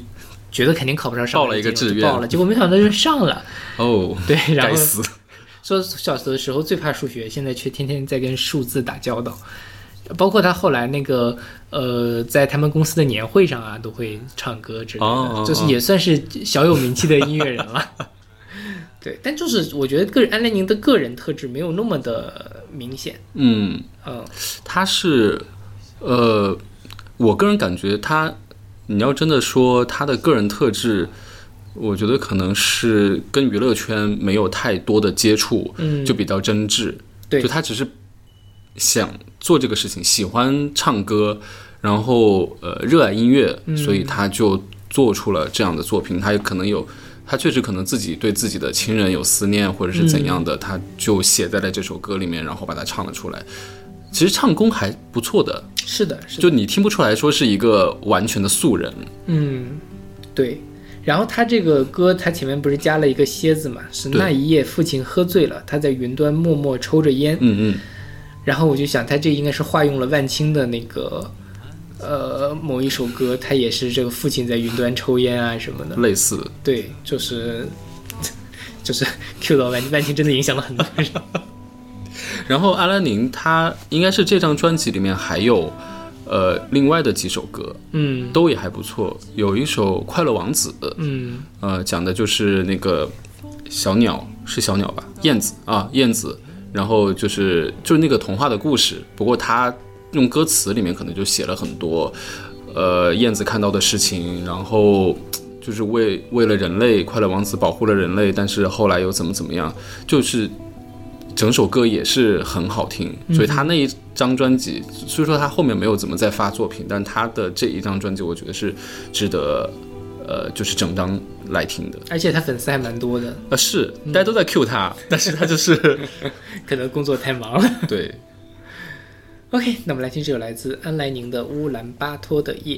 觉得肯定考不上报了一个志愿报了，结果没想到就上了。哦，对，然后说小的时候最怕数学，现在却天天在跟数字打交道。包括他后来那个呃，在他们公司的年会上啊，都会唱歌之类的，哦哦就是也算是小有名气的音乐人了。对，但就是我觉得个人安来宁的个人特质没有那么的明显。嗯，嗯，他是，呃，我个人感觉他，你要真的说他的个人特质，我觉得可能是跟娱乐圈没有太多的接触，嗯就比较真挚。对就他只是想做这个事情，喜欢唱歌，然后呃热爱音乐，嗯所以他就做出了这样的作品。他有可能有，他确实可能自己对自己的亲人有思念，或者是怎样的，嗯他就写在了这首歌里面，然后把它唱了出来。其实唱功还不错的，是的，是的，就你听不出来说是一个完全的素人。嗯，对。然后他这个歌，他前面不是加了一个蝎子嘛？是那一夜父亲喝醉了，他在云端默默抽着烟。嗯嗯，然后我就想，他这应该是化用了万青的那个，呃，某一首歌，他也是这个父亲在云端抽烟啊什么的。类似，对，就是 就是 Q 到万万青，真的影响了很多人。然后阿拉宁他应该是这张专辑里面还有，呃，另外的几首歌嗯。都也还不错，有一首《快乐王子》，嗯。呃，讲的就是那个小鸟是小鸟吧，燕子啊，燕子，然后就是就是那个童话的故事，不过他用歌词里面可能就写了很多，呃，燕子看到的事情，然后就是为为了人类，快乐王子保护了人类，但是后来又怎么怎么样，就是整首歌也是很好听，所以他那一张专辑，虽说他后面没有怎么再发作品，但他的这一张专辑，我觉得是值得，呃，就是整张来听的。而且他粉丝还蛮多的，呃，是大家都在 cue 他，但是他就是 可能工作太忙了。对，OK，那我们来听这首来自安来宁的《乌兰巴托的夜》。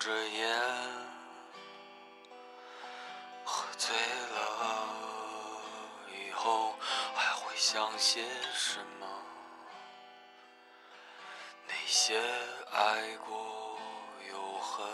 着烟，喝醉了以后还会想些什么？那些爱过又恨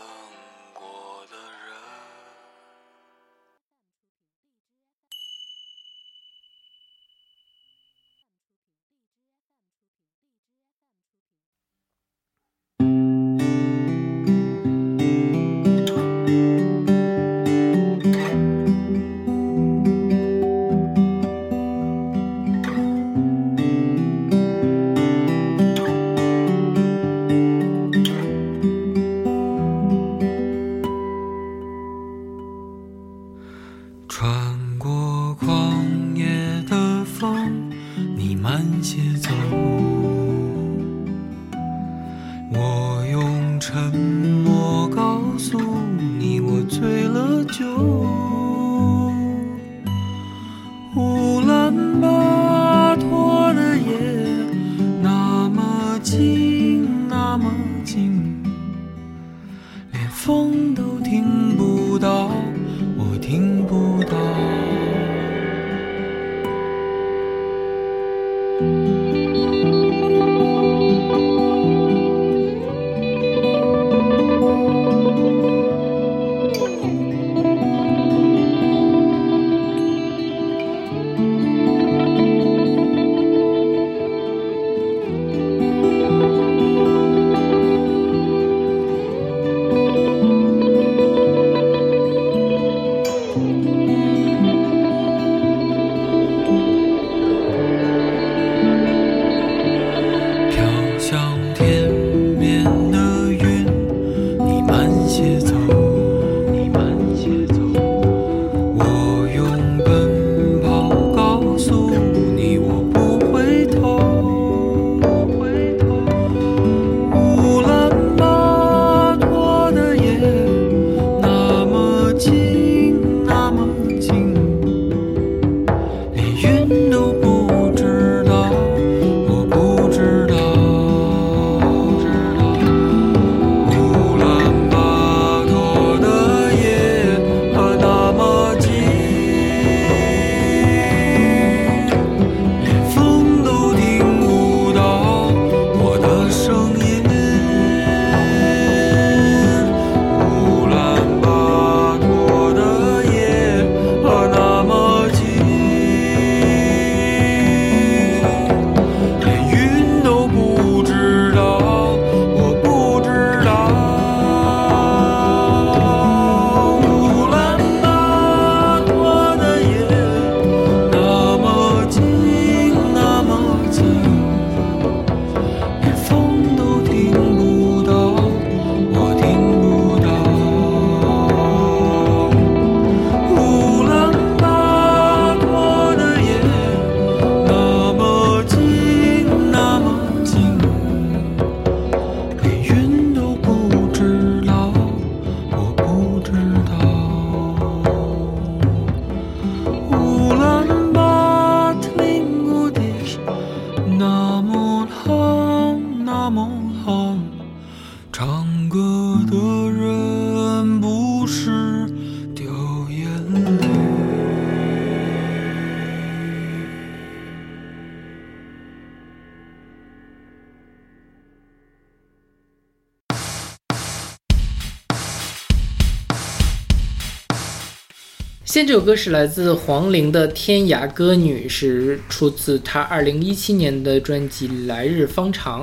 现在这首歌是来自黄龄的《天涯歌女》，是出自她二零一七年的专辑《来日方长》。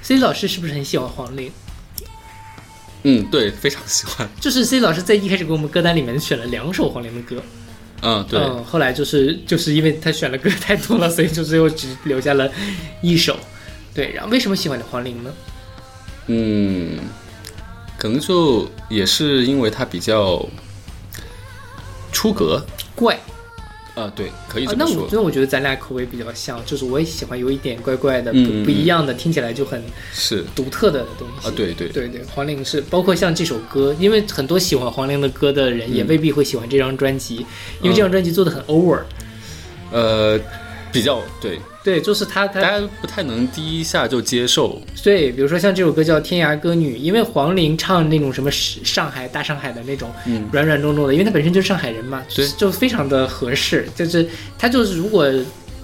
C 老师是不是很喜欢黄龄？嗯，对，非常喜欢。就是 C 老师在一开始给我们歌单里面选了两首黄龄的歌，嗯，对，嗯，后来就是就是因为他选的歌太多了，所以就最后只留下了一首。对，然后为什么喜欢黄龄呢？嗯，可能就也是因为他比较出格。怪啊，对，可以啊，那我这么说。那我觉得咱俩口味比较像，就是我也喜欢有一点怪怪的、嗯不不一样的，听起来就很是。独特的东西。啊，对对。对对，黄龄是包括像这首歌，因为很多喜欢黄龄的歌的人也嗯。未必会喜欢这张专辑，因为这张专辑做的很 over。呃，比较对，对，就是他大他家不太能第一下就接受。对，比如说像这首歌叫《天涯歌女》，因为黄龄唱那种什么上海大上海的那种嗯软软糯糯的，因为她本身就是上海人嘛，就就非常的合适。就是她就是如果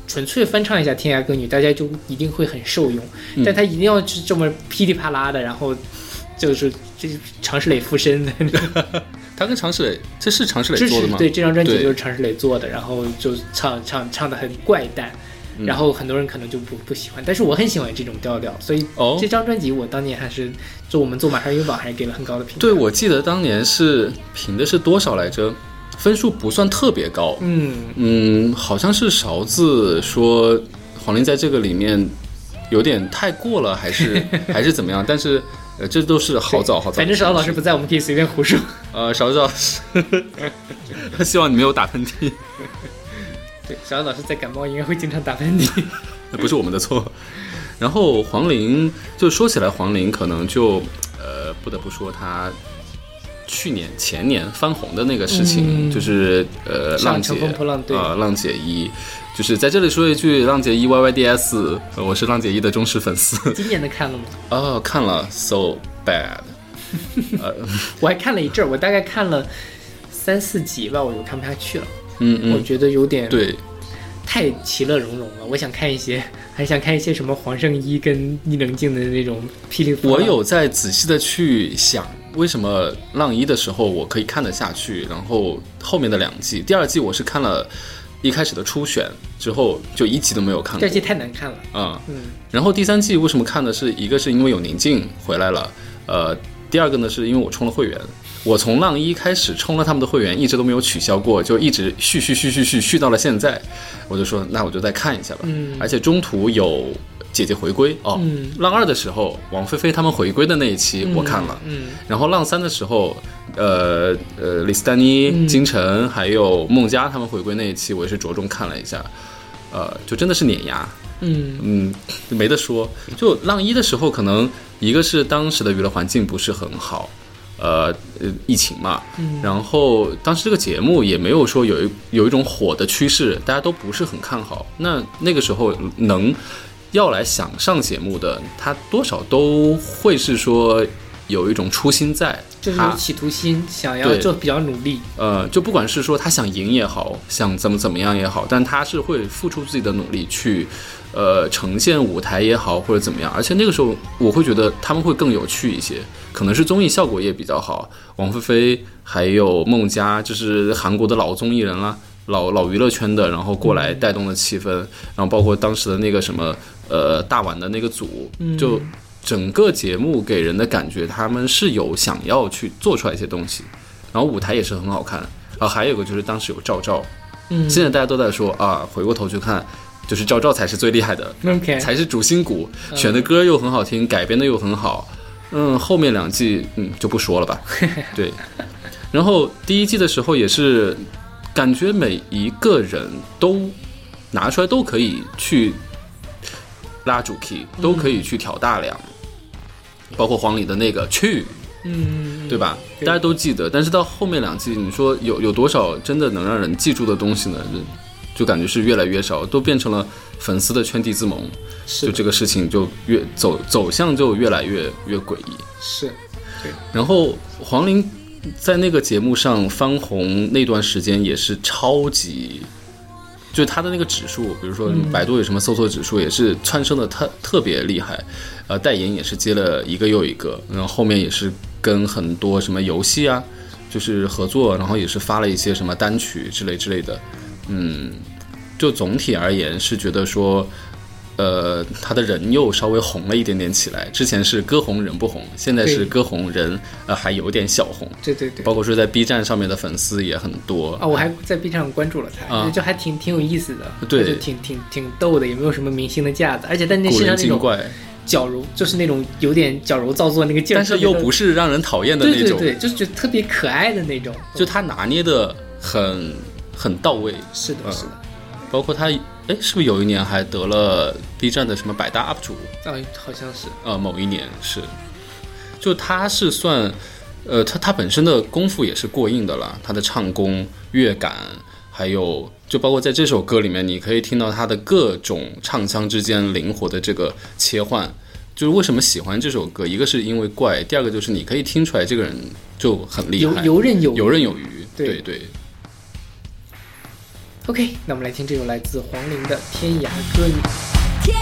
纯粹翻唱一下《天涯歌女》，大家就一定会很受用，嗯但她一定要是这么噼里啪啦的，然后就是这常石磊附身的。他跟常石磊，这是常石磊做的吗？对这张专辑就是常石磊做的，然后就唱唱唱的很怪诞。嗯然后很多人可能就不不喜欢，但是我很喜欢这种调调，所以哦这张专辑我当年还是就我们做马上音宝还是给了很高的评价。对，我记得当年是评的是多少来着？分数不算特别高，嗯，嗯，好像是勺子说黄龄在这个里面有点太过了，还是 还是怎么样？但是呃，这都是好早好早。反正邵老师不在，我们可以随便胡说。呃，勺子老师，希望你没有打喷嚏，对，邵老师在感冒应该会经常打喷嚏。那不是我们的错。然后黄龄，就说起来黄龄，可能就呃不得不说她去年前年翻红的那个事情，嗯就是呃浪姐啊、浪姐一。就是在这里说一句，浪姐一 YYDS，呃我是浪姐一的忠实粉丝。今年的看了吗？哦，看了，so bad。我还看了一阵儿，我大概看了三四集吧，我就看不下去了。嗯嗯，我觉得有点对，太其乐融融了。我想看一些，还想看一些什么黄圣依跟伊能静的那种霹雳。我有在仔细的去想，为什么浪一的时候我可以看得下去，然后后面的两季，第二季我是看了一开始的初选之后，就一集都没有看过这季太难看了。啊、嗯，然后第三季为什么看的是一个是因为有宁静回来了，呃，第二个呢是因为我充了会员。我从浪一开始充了他们的会员，一直都没有取消过，就一直续续续续续续到了现在。我就说，那我就再看一下吧。嗯而且中途有姐姐回归哦，嗯浪二的时候，王菲菲他们回归的那一期我看了，嗯，然后浪三的时候，呃呃，李斯丹妮、金晨还有孟佳他们回归那一期，我也是着重看了一下，呃，就真的是碾压，嗯嗯，没得说。就浪一的时候，可能一个是当时的娱乐环境不是很好，呃呃，疫情嘛，嗯然后当时这个节目也没有说有一有一种火的趋势，大家都不是很看好。那那个时候能要来想上节目的，他多少都会是说有一种初心在，他就是有企图心，想要对就比较努力。呃，就不管是说他想赢也好，想怎么怎么样也好，但他是会付出自己的努力去，呃，呈现舞台也好或者怎么样。而且那个时候，我会觉得他们会更有趣一些，可能是综艺效果也比较好。王菲菲还有孟佳，就是韩国的老综艺人啦，老老娱乐圈的，然后过来带动了气氛，然后包括当时的那个什么，呃，大碗的那个组，就。整个节目给人的感觉，他们是有想要去做出来一些东西，然后舞台也是很好看。啊，还有一个就是当时有赵照，嗯现在大家都在说啊，回过头去看，就是赵照才是最厉害的才是主心骨，选的歌又很好听，改编的又很好。嗯，后面两季嗯就不说了吧。对，然后第一季的时候也是感觉每一个人都拿出来都可以去拉主 key，都可以去挑大梁，包括黄磊的那个去。嗯，对吧？对大家都记得，但是到后面两季，你说有有多少真的能让人记住的东西呢？就感觉是越来越少，都变成了粉丝的圈地自萌，是就这个事情就越走走向就越来越越诡异。是，对然后黄龄在那个节目上翻红那段时间也是超级，就是她的那个指数，比如说百度有什么搜索指数，也是蹿升的特特别厉害，呃，代言也是接了一个又一个，然后后面也是跟很多什么游戏啊。就是合作，然后也是发了一些什么单曲之类之类的。嗯，就总体而言是觉得说，呃，他的人又稍微红了一点点起来。之前是歌红人不红，现在是歌红人呃还有点小红。对对对。包括说在 B 站上面的粉丝也很多啊，我还在 B 站上关注了他，啊就还挺挺有意思的，对就挺挺挺逗的，也没有什么明星的架子，而且但那古身上那怪，矫揉，就是那种有点矫揉造作那个劲儿，但是又不是是让人讨厌的那种，对对对，就是觉得特别可爱的那种，就他拿捏的很很到位。是的，嗯是的，包括他，哎，是不是有一年还得了 B 站的什么百大 UP 主？啊，好像是，呃，某一年是，就他是算，呃，他他本身的功夫也是过硬的了，他的唱功、乐感，还有就包括在这首歌里面，你可以听到他的各种唱腔之间灵活的这个切换。就是为什么喜欢这首歌，一个是因为怪，第二个就是你可以听出来这个人就很厉游害，游刃有余游刃有余。对对对，OK，那我们来听这首来自黄龄的《天涯歌女》。天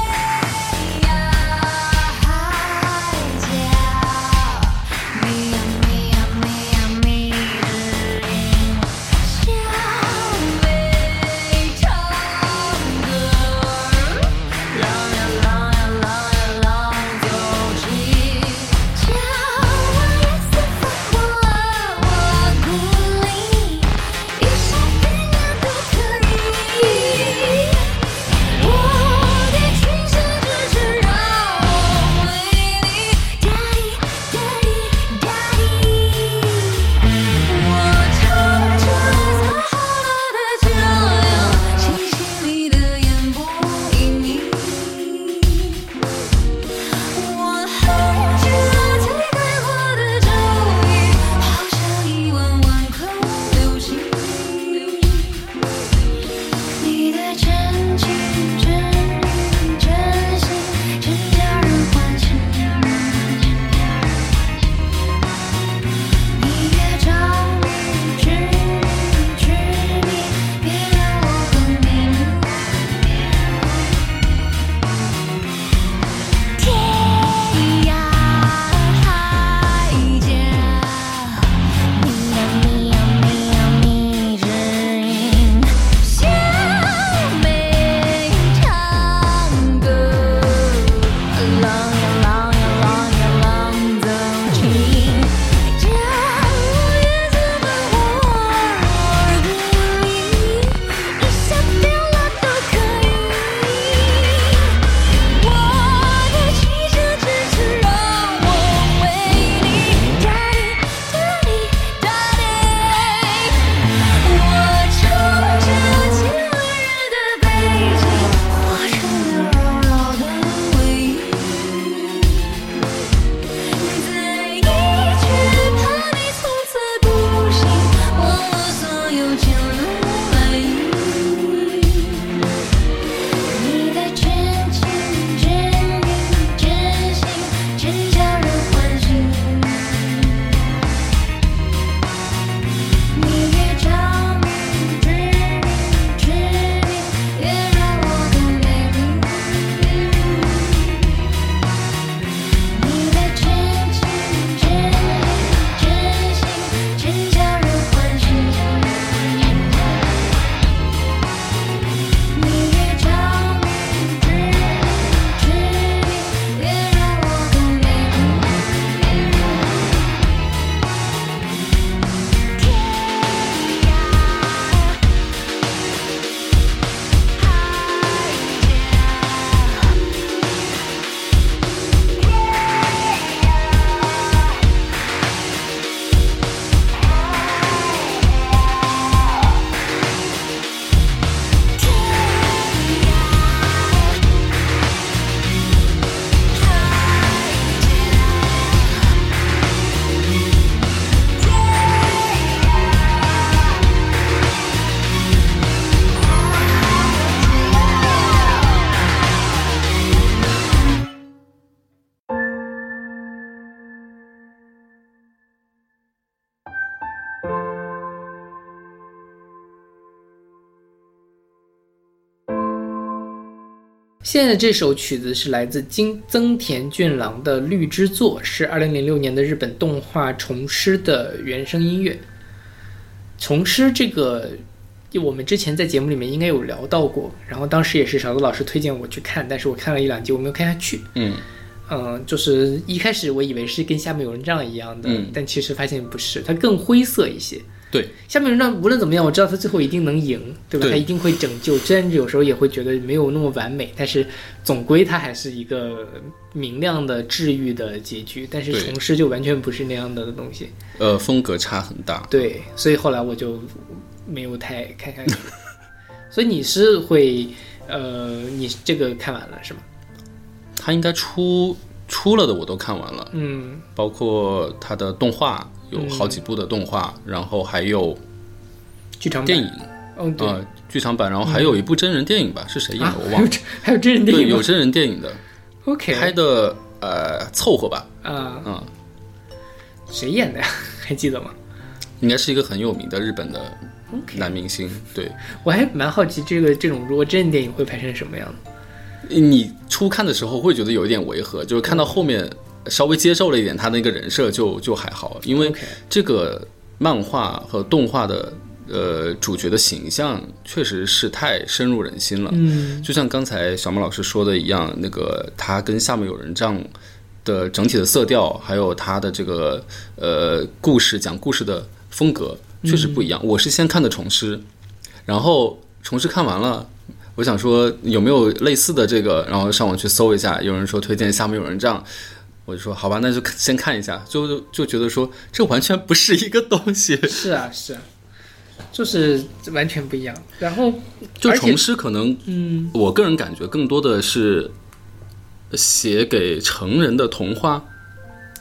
现在这首曲子是来自金增田俊郎的《绿之作》，是二零零六年的日本动画《虫师》的原声音乐。虫师这个，我们之前在节目里面应该有聊到过，然后当时也是勺子老师推荐我去看，但是我看了一两集，我没有看下去。嗯嗯，就是一开始我以为是跟下面有人帐一样的，嗯但其实发现不是，它更灰色一些。对，下面有人帐无论怎么样，我知道他最后一定能赢，对吧？对他一定会拯救，虽然有时候也会觉得没有那么完美，但是总归他还是一个明亮的、治愈的结局。但是对虫师就完全不是那样的东西，呃，风格差很大。对，所以后来我就没有太看下去。所以你是会，呃，你这个看完了是吗？他应该出出了的我都看完了，嗯，包括他的动画有好几部的动画，然后还有剧场版。电影，哦，对，呃，剧场版，然后还有一部真人电影吧，是谁演啊的我忘了。还有真人电，影对有真人电影的，？OK，拍的呃凑合吧，啊，嗯，谁演的呀？还记得吗？应该是一个很有名的日本的男明星。对。我还蛮好奇这个这种如果真人电影会拍成什么样的。你初看的时候会觉得有一点违和，就是看到后面稍微接受了一点他那个人设就就还好，因为这个漫画和动画的呃主角的形象确实是太深入人心了。嗯就像刚才小莫老师说的一样，那个他跟下面有人帐的整体的色调，还有他的这个呃故事讲故事的风格确实不一样。我是先看的虫师，然后虫师看完了。我想说有没有类似的这个，然后上网去搜一下，有人说推荐下面有人帐，我就说好吧，那就先看一下，就就觉得说这完全不是一个东西。是啊，是啊，就是完全不一样。然后，就虫师可能嗯，我个人感觉更多的是写给成人的童话，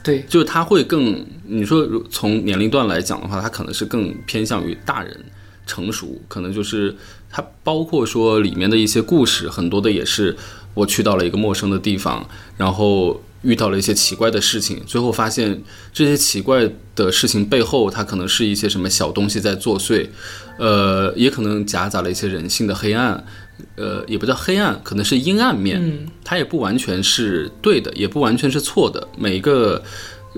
对，就是他会更，你说如从年龄段来讲的话，他可能是更偏向于大人成熟，可能就是他包括说里面的一些故事，很多的也是我去到了一个陌生的地方，然后遇到了一些奇怪的事情，最后发现这些奇怪的事情背后，它可能是一些什么小东西在作祟，呃，也可能夹杂了一些人性的黑暗。呃，也不叫黑暗，可能是阴暗面。嗯它也不完全是对的，也不完全是错的。每一个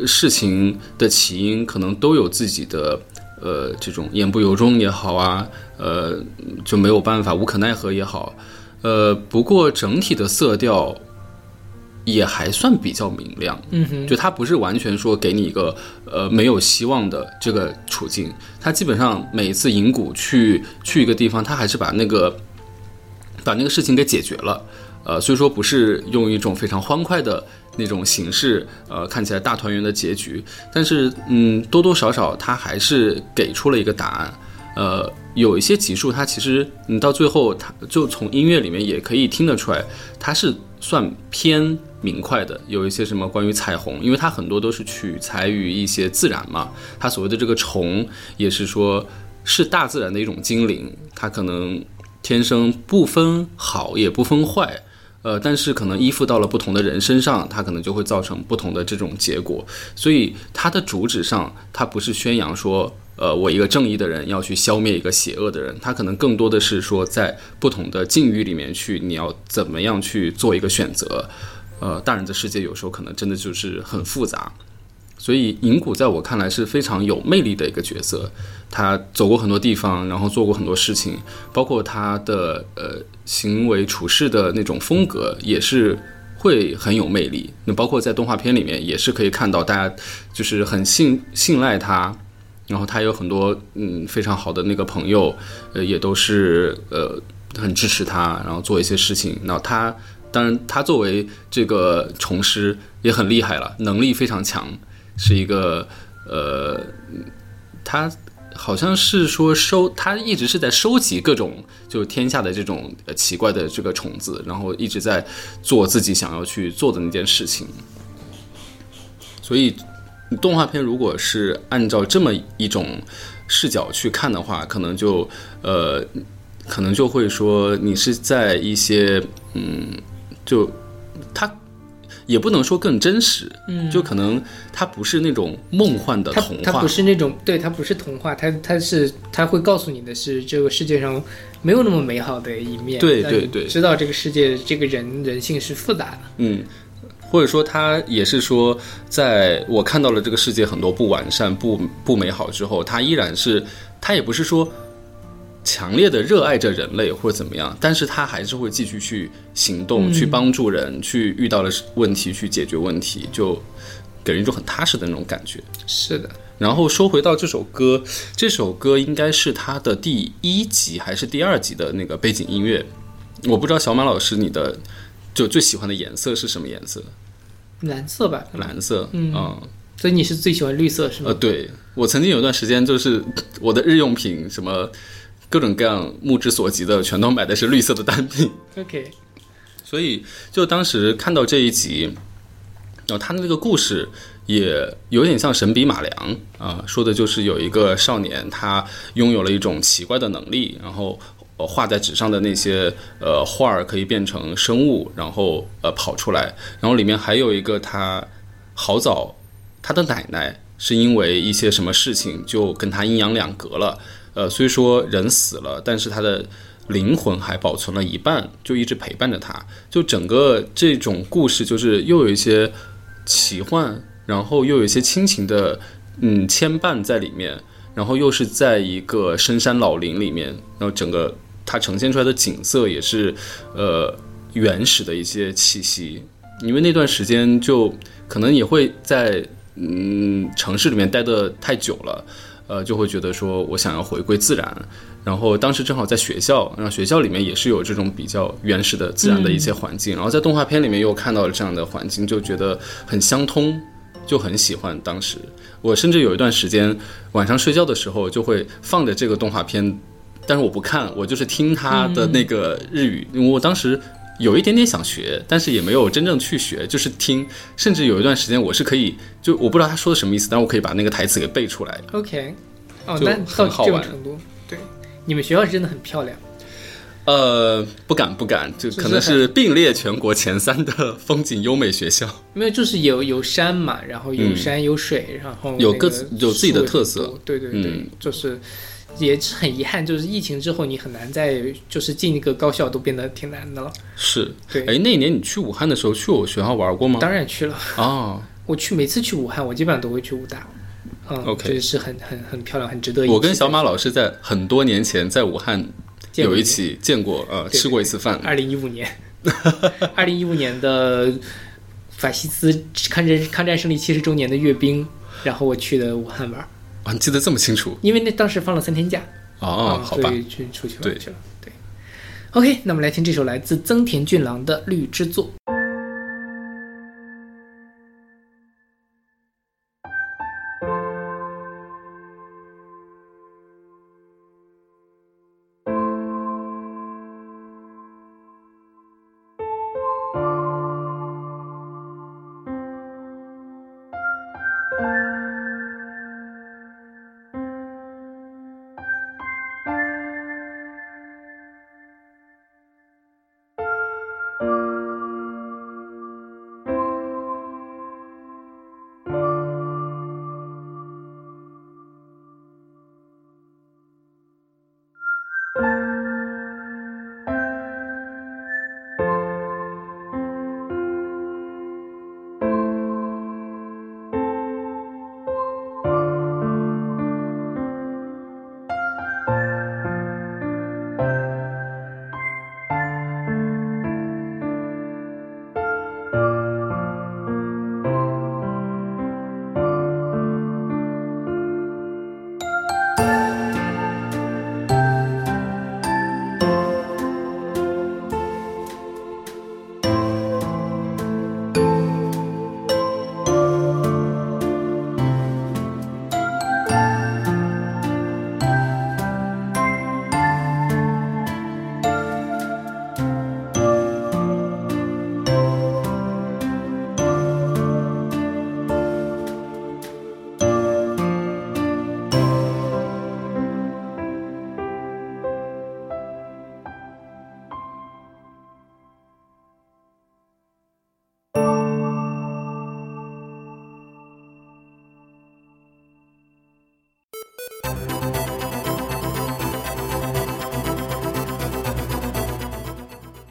事情的起因，可能都有自己的呃这种言不由衷也好啊，呃就没有办法，无可奈何也好。呃，不过整体的色调也还算比较明亮。嗯哼，就它不是完全说给你一个呃没有希望的这个处境，它基本上每一次银谷去去一个地方，它还是把那个把那个事情给解决了。呃，所以说不是用一种非常欢快的那种形式，呃，看起来大团圆的结局，但是嗯，多多少少它还是给出了一个答案。呃，有一些集数，它其实你到最后，它就从音乐里面也可以听得出来，它是算偏明快的。有一些什么关于彩虹，因为它很多都是取材于一些自然嘛，它所谓的这个虫，也是说是大自然的一种精灵，它可能天生不分好也不分坏。呃，但是可能依附到了不同的人身上，它可能就会造成不同的这种结果。所以它的主旨上，它不是宣扬说，呃，我一个正义的人要去消灭一个邪恶的人，他可能更多的是说，在不同的境遇里面去，你要怎么样去做一个选择。呃，大人的世界有时候可能真的就是很复杂。所以银谷在我看来是非常有魅力的一个角色，他走过很多地方，然后做过很多事情，包括他的呃行为处事的那种风格也是会很有魅力。那包括在动画片里面也是可以看到大家就是很信信赖他，然后他有很多嗯非常好的那个朋友，呃也都是呃很支持他，然后做一些事情。那他当然他作为这个虫师也很厉害了，能力非常强。是一个呃，他好像是说收，他一直是在收集各种就天下的这种呃奇怪的这个虫子，然后一直在做自己想要去做的那件事情。所以动画片如果是按照这么一种视角去看的话，可能就呃，可能就会说你是在一些嗯，就它。也不能说更真实，嗯，就可能它不是那种梦幻的童话，它不是那种，对，它不是童话，它它是它会告诉你的是这个世界上没有那么美好的一面，对对对。知道这个世界这个人人性是复杂的，嗯，或者说他也是说，在我看到了这个世界很多不完善、不不美好之后，他依然是他也不是说强烈的热爱着人类或者怎么样，但是他还是会继续去行动，去帮助人，去遇到了问题去解决问题，就给人一种很踏实的那种感觉。是的，然后说回到这首歌，这首歌应该是他的第一集还是第二集的那个背景音乐。我不知道小马老师你的就最喜欢的颜色是什么颜色？蓝色吧，蓝色，嗯所以你是最喜欢绿色是吗？呃，对我曾经有段时间就是 我的日用品什么各种各样目之所及的全都买的是绿色的单品，OK，所以就当时看到这一集，然后他的这个故事也有点像神笔马良啊、说的就是有一个少年他拥有了一种奇怪的能力，然后。画在纸上的那些呃画儿可以变成生物，然后呃跑出来，然后里面还有一个他好早他的奶奶是因为一些什么事情就跟他阴阳两隔了，呃，虽说人死了，但是他的灵魂还保存了一半，就一直陪伴着他。就整个这种故事，就是又有一些奇幻，然后又有一些亲情的嗯牵绊在里面，然后又是在一个深山老林里面，然后整个它呈现出来的景色也是呃原始的一些气息。因为那段时间就可能也会在嗯城市里面待的太久了，呃，就会觉得说我想要回归自然。然后当时正好在学校，然后学校里面也是有这种比较原始的自然的一些环境，然后在动画片里面又看到了这样的环境，就觉得很相通，就很喜欢。当时我甚至有一段时间晚上睡觉的时候就会放着这个动画片，但是我不看，我就是听他的那个日语，因为我当时。有一点点想学，但是也没有真正去学，就是听。甚至有一段时间，我是可以，就我不知道他说的什么意思，但我可以把那个台词给背出来。OK，哦，就那到这种很好玩程度，对，你们学校真的很漂亮。呃，不敢不敢，就可能是并列全国前三的风景优美学校。没有，就是有有山嘛，然后有嗯山有水，然后有各那个自有自己的特色对对对，嗯就是也是很遗憾，就是疫情之后你很难再就是进一个高校都变得挺难的了。是，对哎，那一年你去武汉的时候，去我学校玩过吗？当然去了，哦，我去每次去武汉，我基本上都会去武大。嗯 OK 这是很很很漂亮，很值得一去。我跟小马老师在很多年前在武汉有一起见过，呃，对吃过一次饭。二零一五年，二零一五年的法西斯抗战抗战胜利七十周年的阅兵，然后我去的武汉玩，啊，你记得这么清楚？因为那当时放了三天假，哦，嗯好吧所，以去出去对玩去了。对，OK，那我们来听这首来自增田俊郎的《绿之作》。「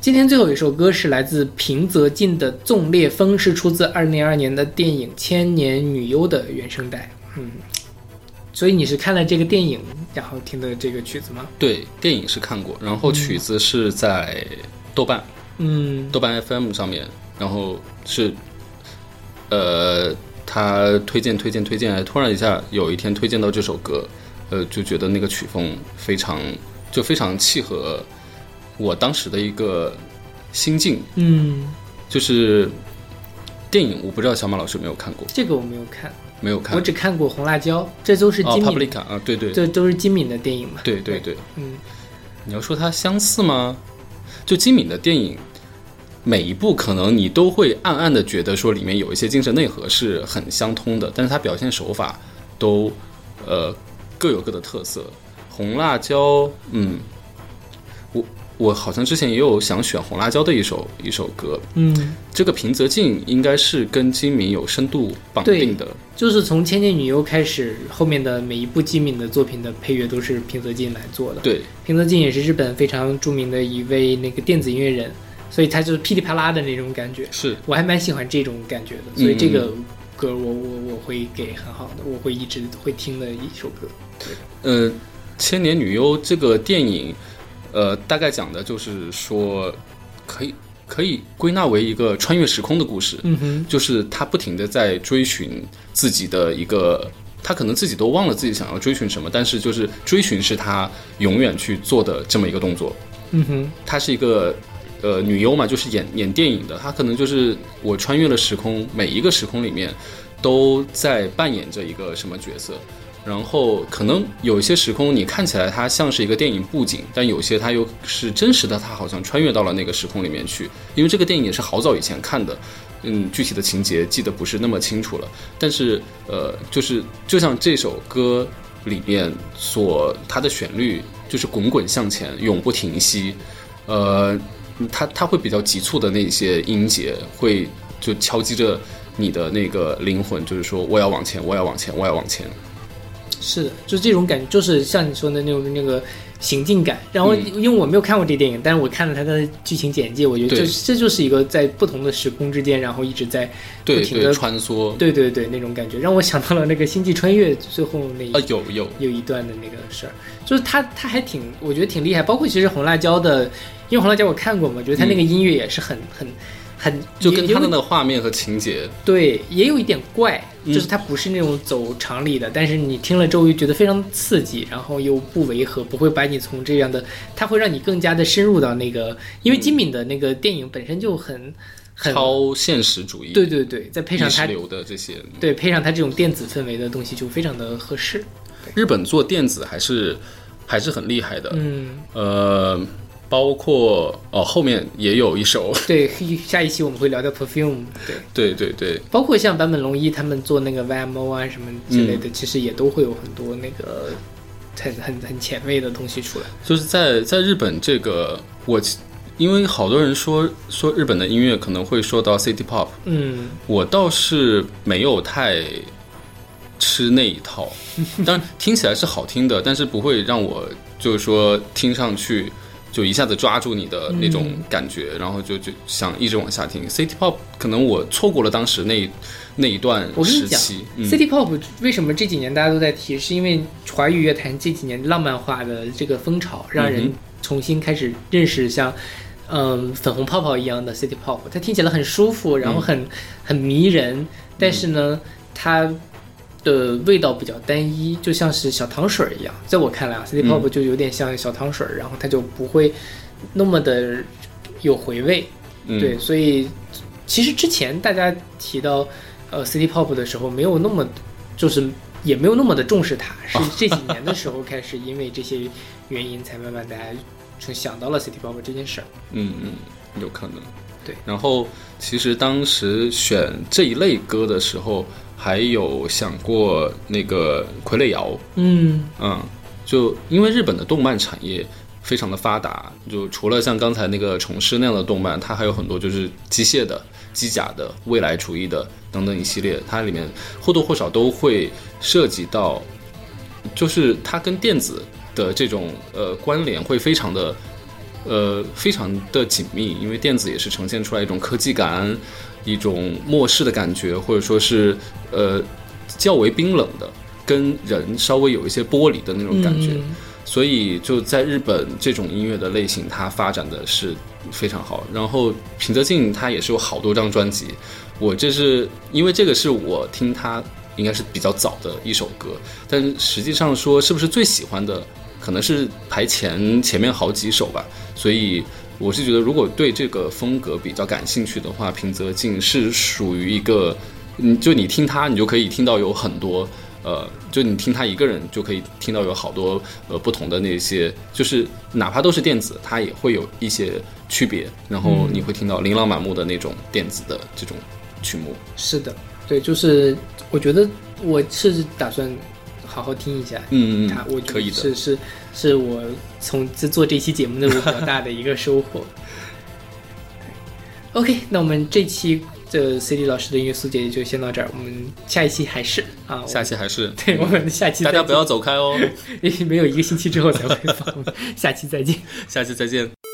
今天最后一首歌是来自平泽进的《纵烈风》，是出自二零零二年的电影《千年女优》的原声带。嗯，所以你是看了这个电影，然后听的这个曲子吗？对，电影是看过，然后曲子是在豆瓣、嗯豆瓣 FM 上面，然后是，呃，他推荐推荐推荐，突然一下有一天推荐到这首歌，呃，就觉得那个曲风非常就非常契合我当时的一个心境，嗯，就是电影我不知道小马老师有没有看过，这个我没有看，没有看。我只看过《红辣椒》，这都是哦金敏，，Publica 啊，对对。这都是金敏的电影嘛？对对对，嗯，你要说它相似吗？就金敏的电影，每一部可能你都会暗暗的觉得说里面有一些精神内核是很相通的，但是它表现手法都呃各有各的特色。红辣椒，嗯，我我好像之前也有想选红辣椒的一首一首歌，嗯，这个平泽静应该是跟金敏有深度绑定的，就是从《千年女优》开始，后面的每一部金敏的作品的配乐都是平泽静来做的。对，平泽静也是日本非常著名的一位那个电子音乐人，所以他就是噼里啪啦的那种感觉，是。我还蛮喜欢这种感觉的。嗯。所以这个歌我我我会给很好的，我会一直会听的一首歌。呃，《千年女优》这个电影，呃，大概讲的就是说，可以可以归纳为一个穿越时空的故事。嗯哼，就是他不停的在追寻自己的一个，他可能自己都忘了自己想要追寻什么，但是就是追寻是他永远去做的这么一个动作。嗯哼，她是一个呃女优嘛，就是演演电影的，她可能就是我穿越了时空，每一个时空里面都在扮演着一个什么角色。然后可能有些时空，你看起来它像是一个电影布景，但有些它又是真实的，它好像穿越到了那个时空里面去。因为这个电影也是好早以前看的，嗯，具体的情节记得不是那么清楚了。但是呃，就是就像这首歌里面所它的旋律就是滚滚向前，永不停息。呃，它它会比较急促的那些音节，会就敲击着你的那个灵魂，就是说我要往前，我要往前，我要往前。是的，就这种感觉，就是像你说的那种那个行进感。然后，嗯因为我没有看过这电影，但是我看了它的剧情简介，我觉得这这就是一个在不同的时空之间，然后一直在不停的穿梭。对对对那种感觉，让我想到了那个《星际穿越》最后那一啊，有有，有一段的那个事儿，就是他他还挺，我觉得挺厉害。包括其实红辣椒的，因为红辣椒我看过嘛，觉得他那个音乐也是很、很很，就跟也他们的画面和情节，对，也有一点怪，嗯就是它不是那种走常理的，但是你听了之后又觉得非常刺激，然后又不违和，不会把你从这样的，它会让你更加的深入到那个，因为金敏的那个电影本身就很很，超现实主义，对对对，再配上它意识流的这些。对配上它这种电子氛围的东西就非常的合适，日本做电子还是还是很厉害的。嗯，呃，包括哦，后面也有一首，对，下一期我们会聊到 Perfume，对。对对对，包括像坂本龙一他们做那个 YMO 啊什么之类的，嗯其实也都会有很多那个很很很前卫的东西出来。就是在在日本这个我。因为好多人说说日本的音乐可能会说到 City Pop，嗯，我倒是没有太吃那一套，当然听起来是好听的，但是不会让我就是说听上去就一下子抓住你的那种感觉，然后就就想一直往下听。City Pop 可能我错过了当时那那一段我跟你讲时期，嗯，City Pop 为什么这几年大家都在提，是因为华语乐坛这几年浪漫化的这个风潮，让人重新开始认识像。嗯，粉红泡泡一样的 City Pop，它听起来很舒服，然后很、很迷人，但是呢，它的味道比较单一，就像是小糖水儿一样。在我看来啊，City Pop 就有点像小糖水儿，然后它就不会那么的有回味。嗯对，所以其实之前大家提到呃 City Pop 的时候，没有那么就是也没有那么的重视它，是这几年的时候开始，因为这些原因才慢慢大家就想到了 City Pop 这件事儿。嗯嗯，有可能。对，然后其实当时选这一类歌的时候，还有想过那个傀儡摇，嗯。嗯，就因为日本的动漫产业非常的发达，就除了像刚才那个虫师那样的动漫，它还有很多就是机械的、机甲的、未来主义的等等一系列，它里面或多或少都会涉及到，就是它跟电子的这种呃关联会非常的呃非常的紧密，因为电子也是呈现出来一种科技感，一种漠视的感觉，或者说是呃较为冰冷的，跟人稍微有一些剥离的那种感觉。嗯所以就在日本这种音乐的类型，它发展的是非常好。然后平泽静他也是有好多张专辑，我这是因为这个是我听他应该是比较早的一首歌，但实际上说是不是最喜欢的，可能是排前前面好几首吧。所以我是觉得，如果对这个风格比较感兴趣的话，平泽静是属于一个，嗯，就你听他，你就可以听到有很多。呃，就你听他一个人就可以听到有好多呃不同的那些，就是哪怕都是电子，它也会有一些区别。然后你会听到琳琅满目的那种电子的这种曲目。是的，对，就是我觉得我是打算好好听一下。嗯嗯他我觉得可以的是是是我从这做这期节目的我比较大的一个收获。OK，那我们这期的 CD 老师的音乐速解就先到这儿，我们下一期还是啊，下期还是 对我们下期大家不要，走开哦，没有一个星期之后才会放，下期再见。下期再见。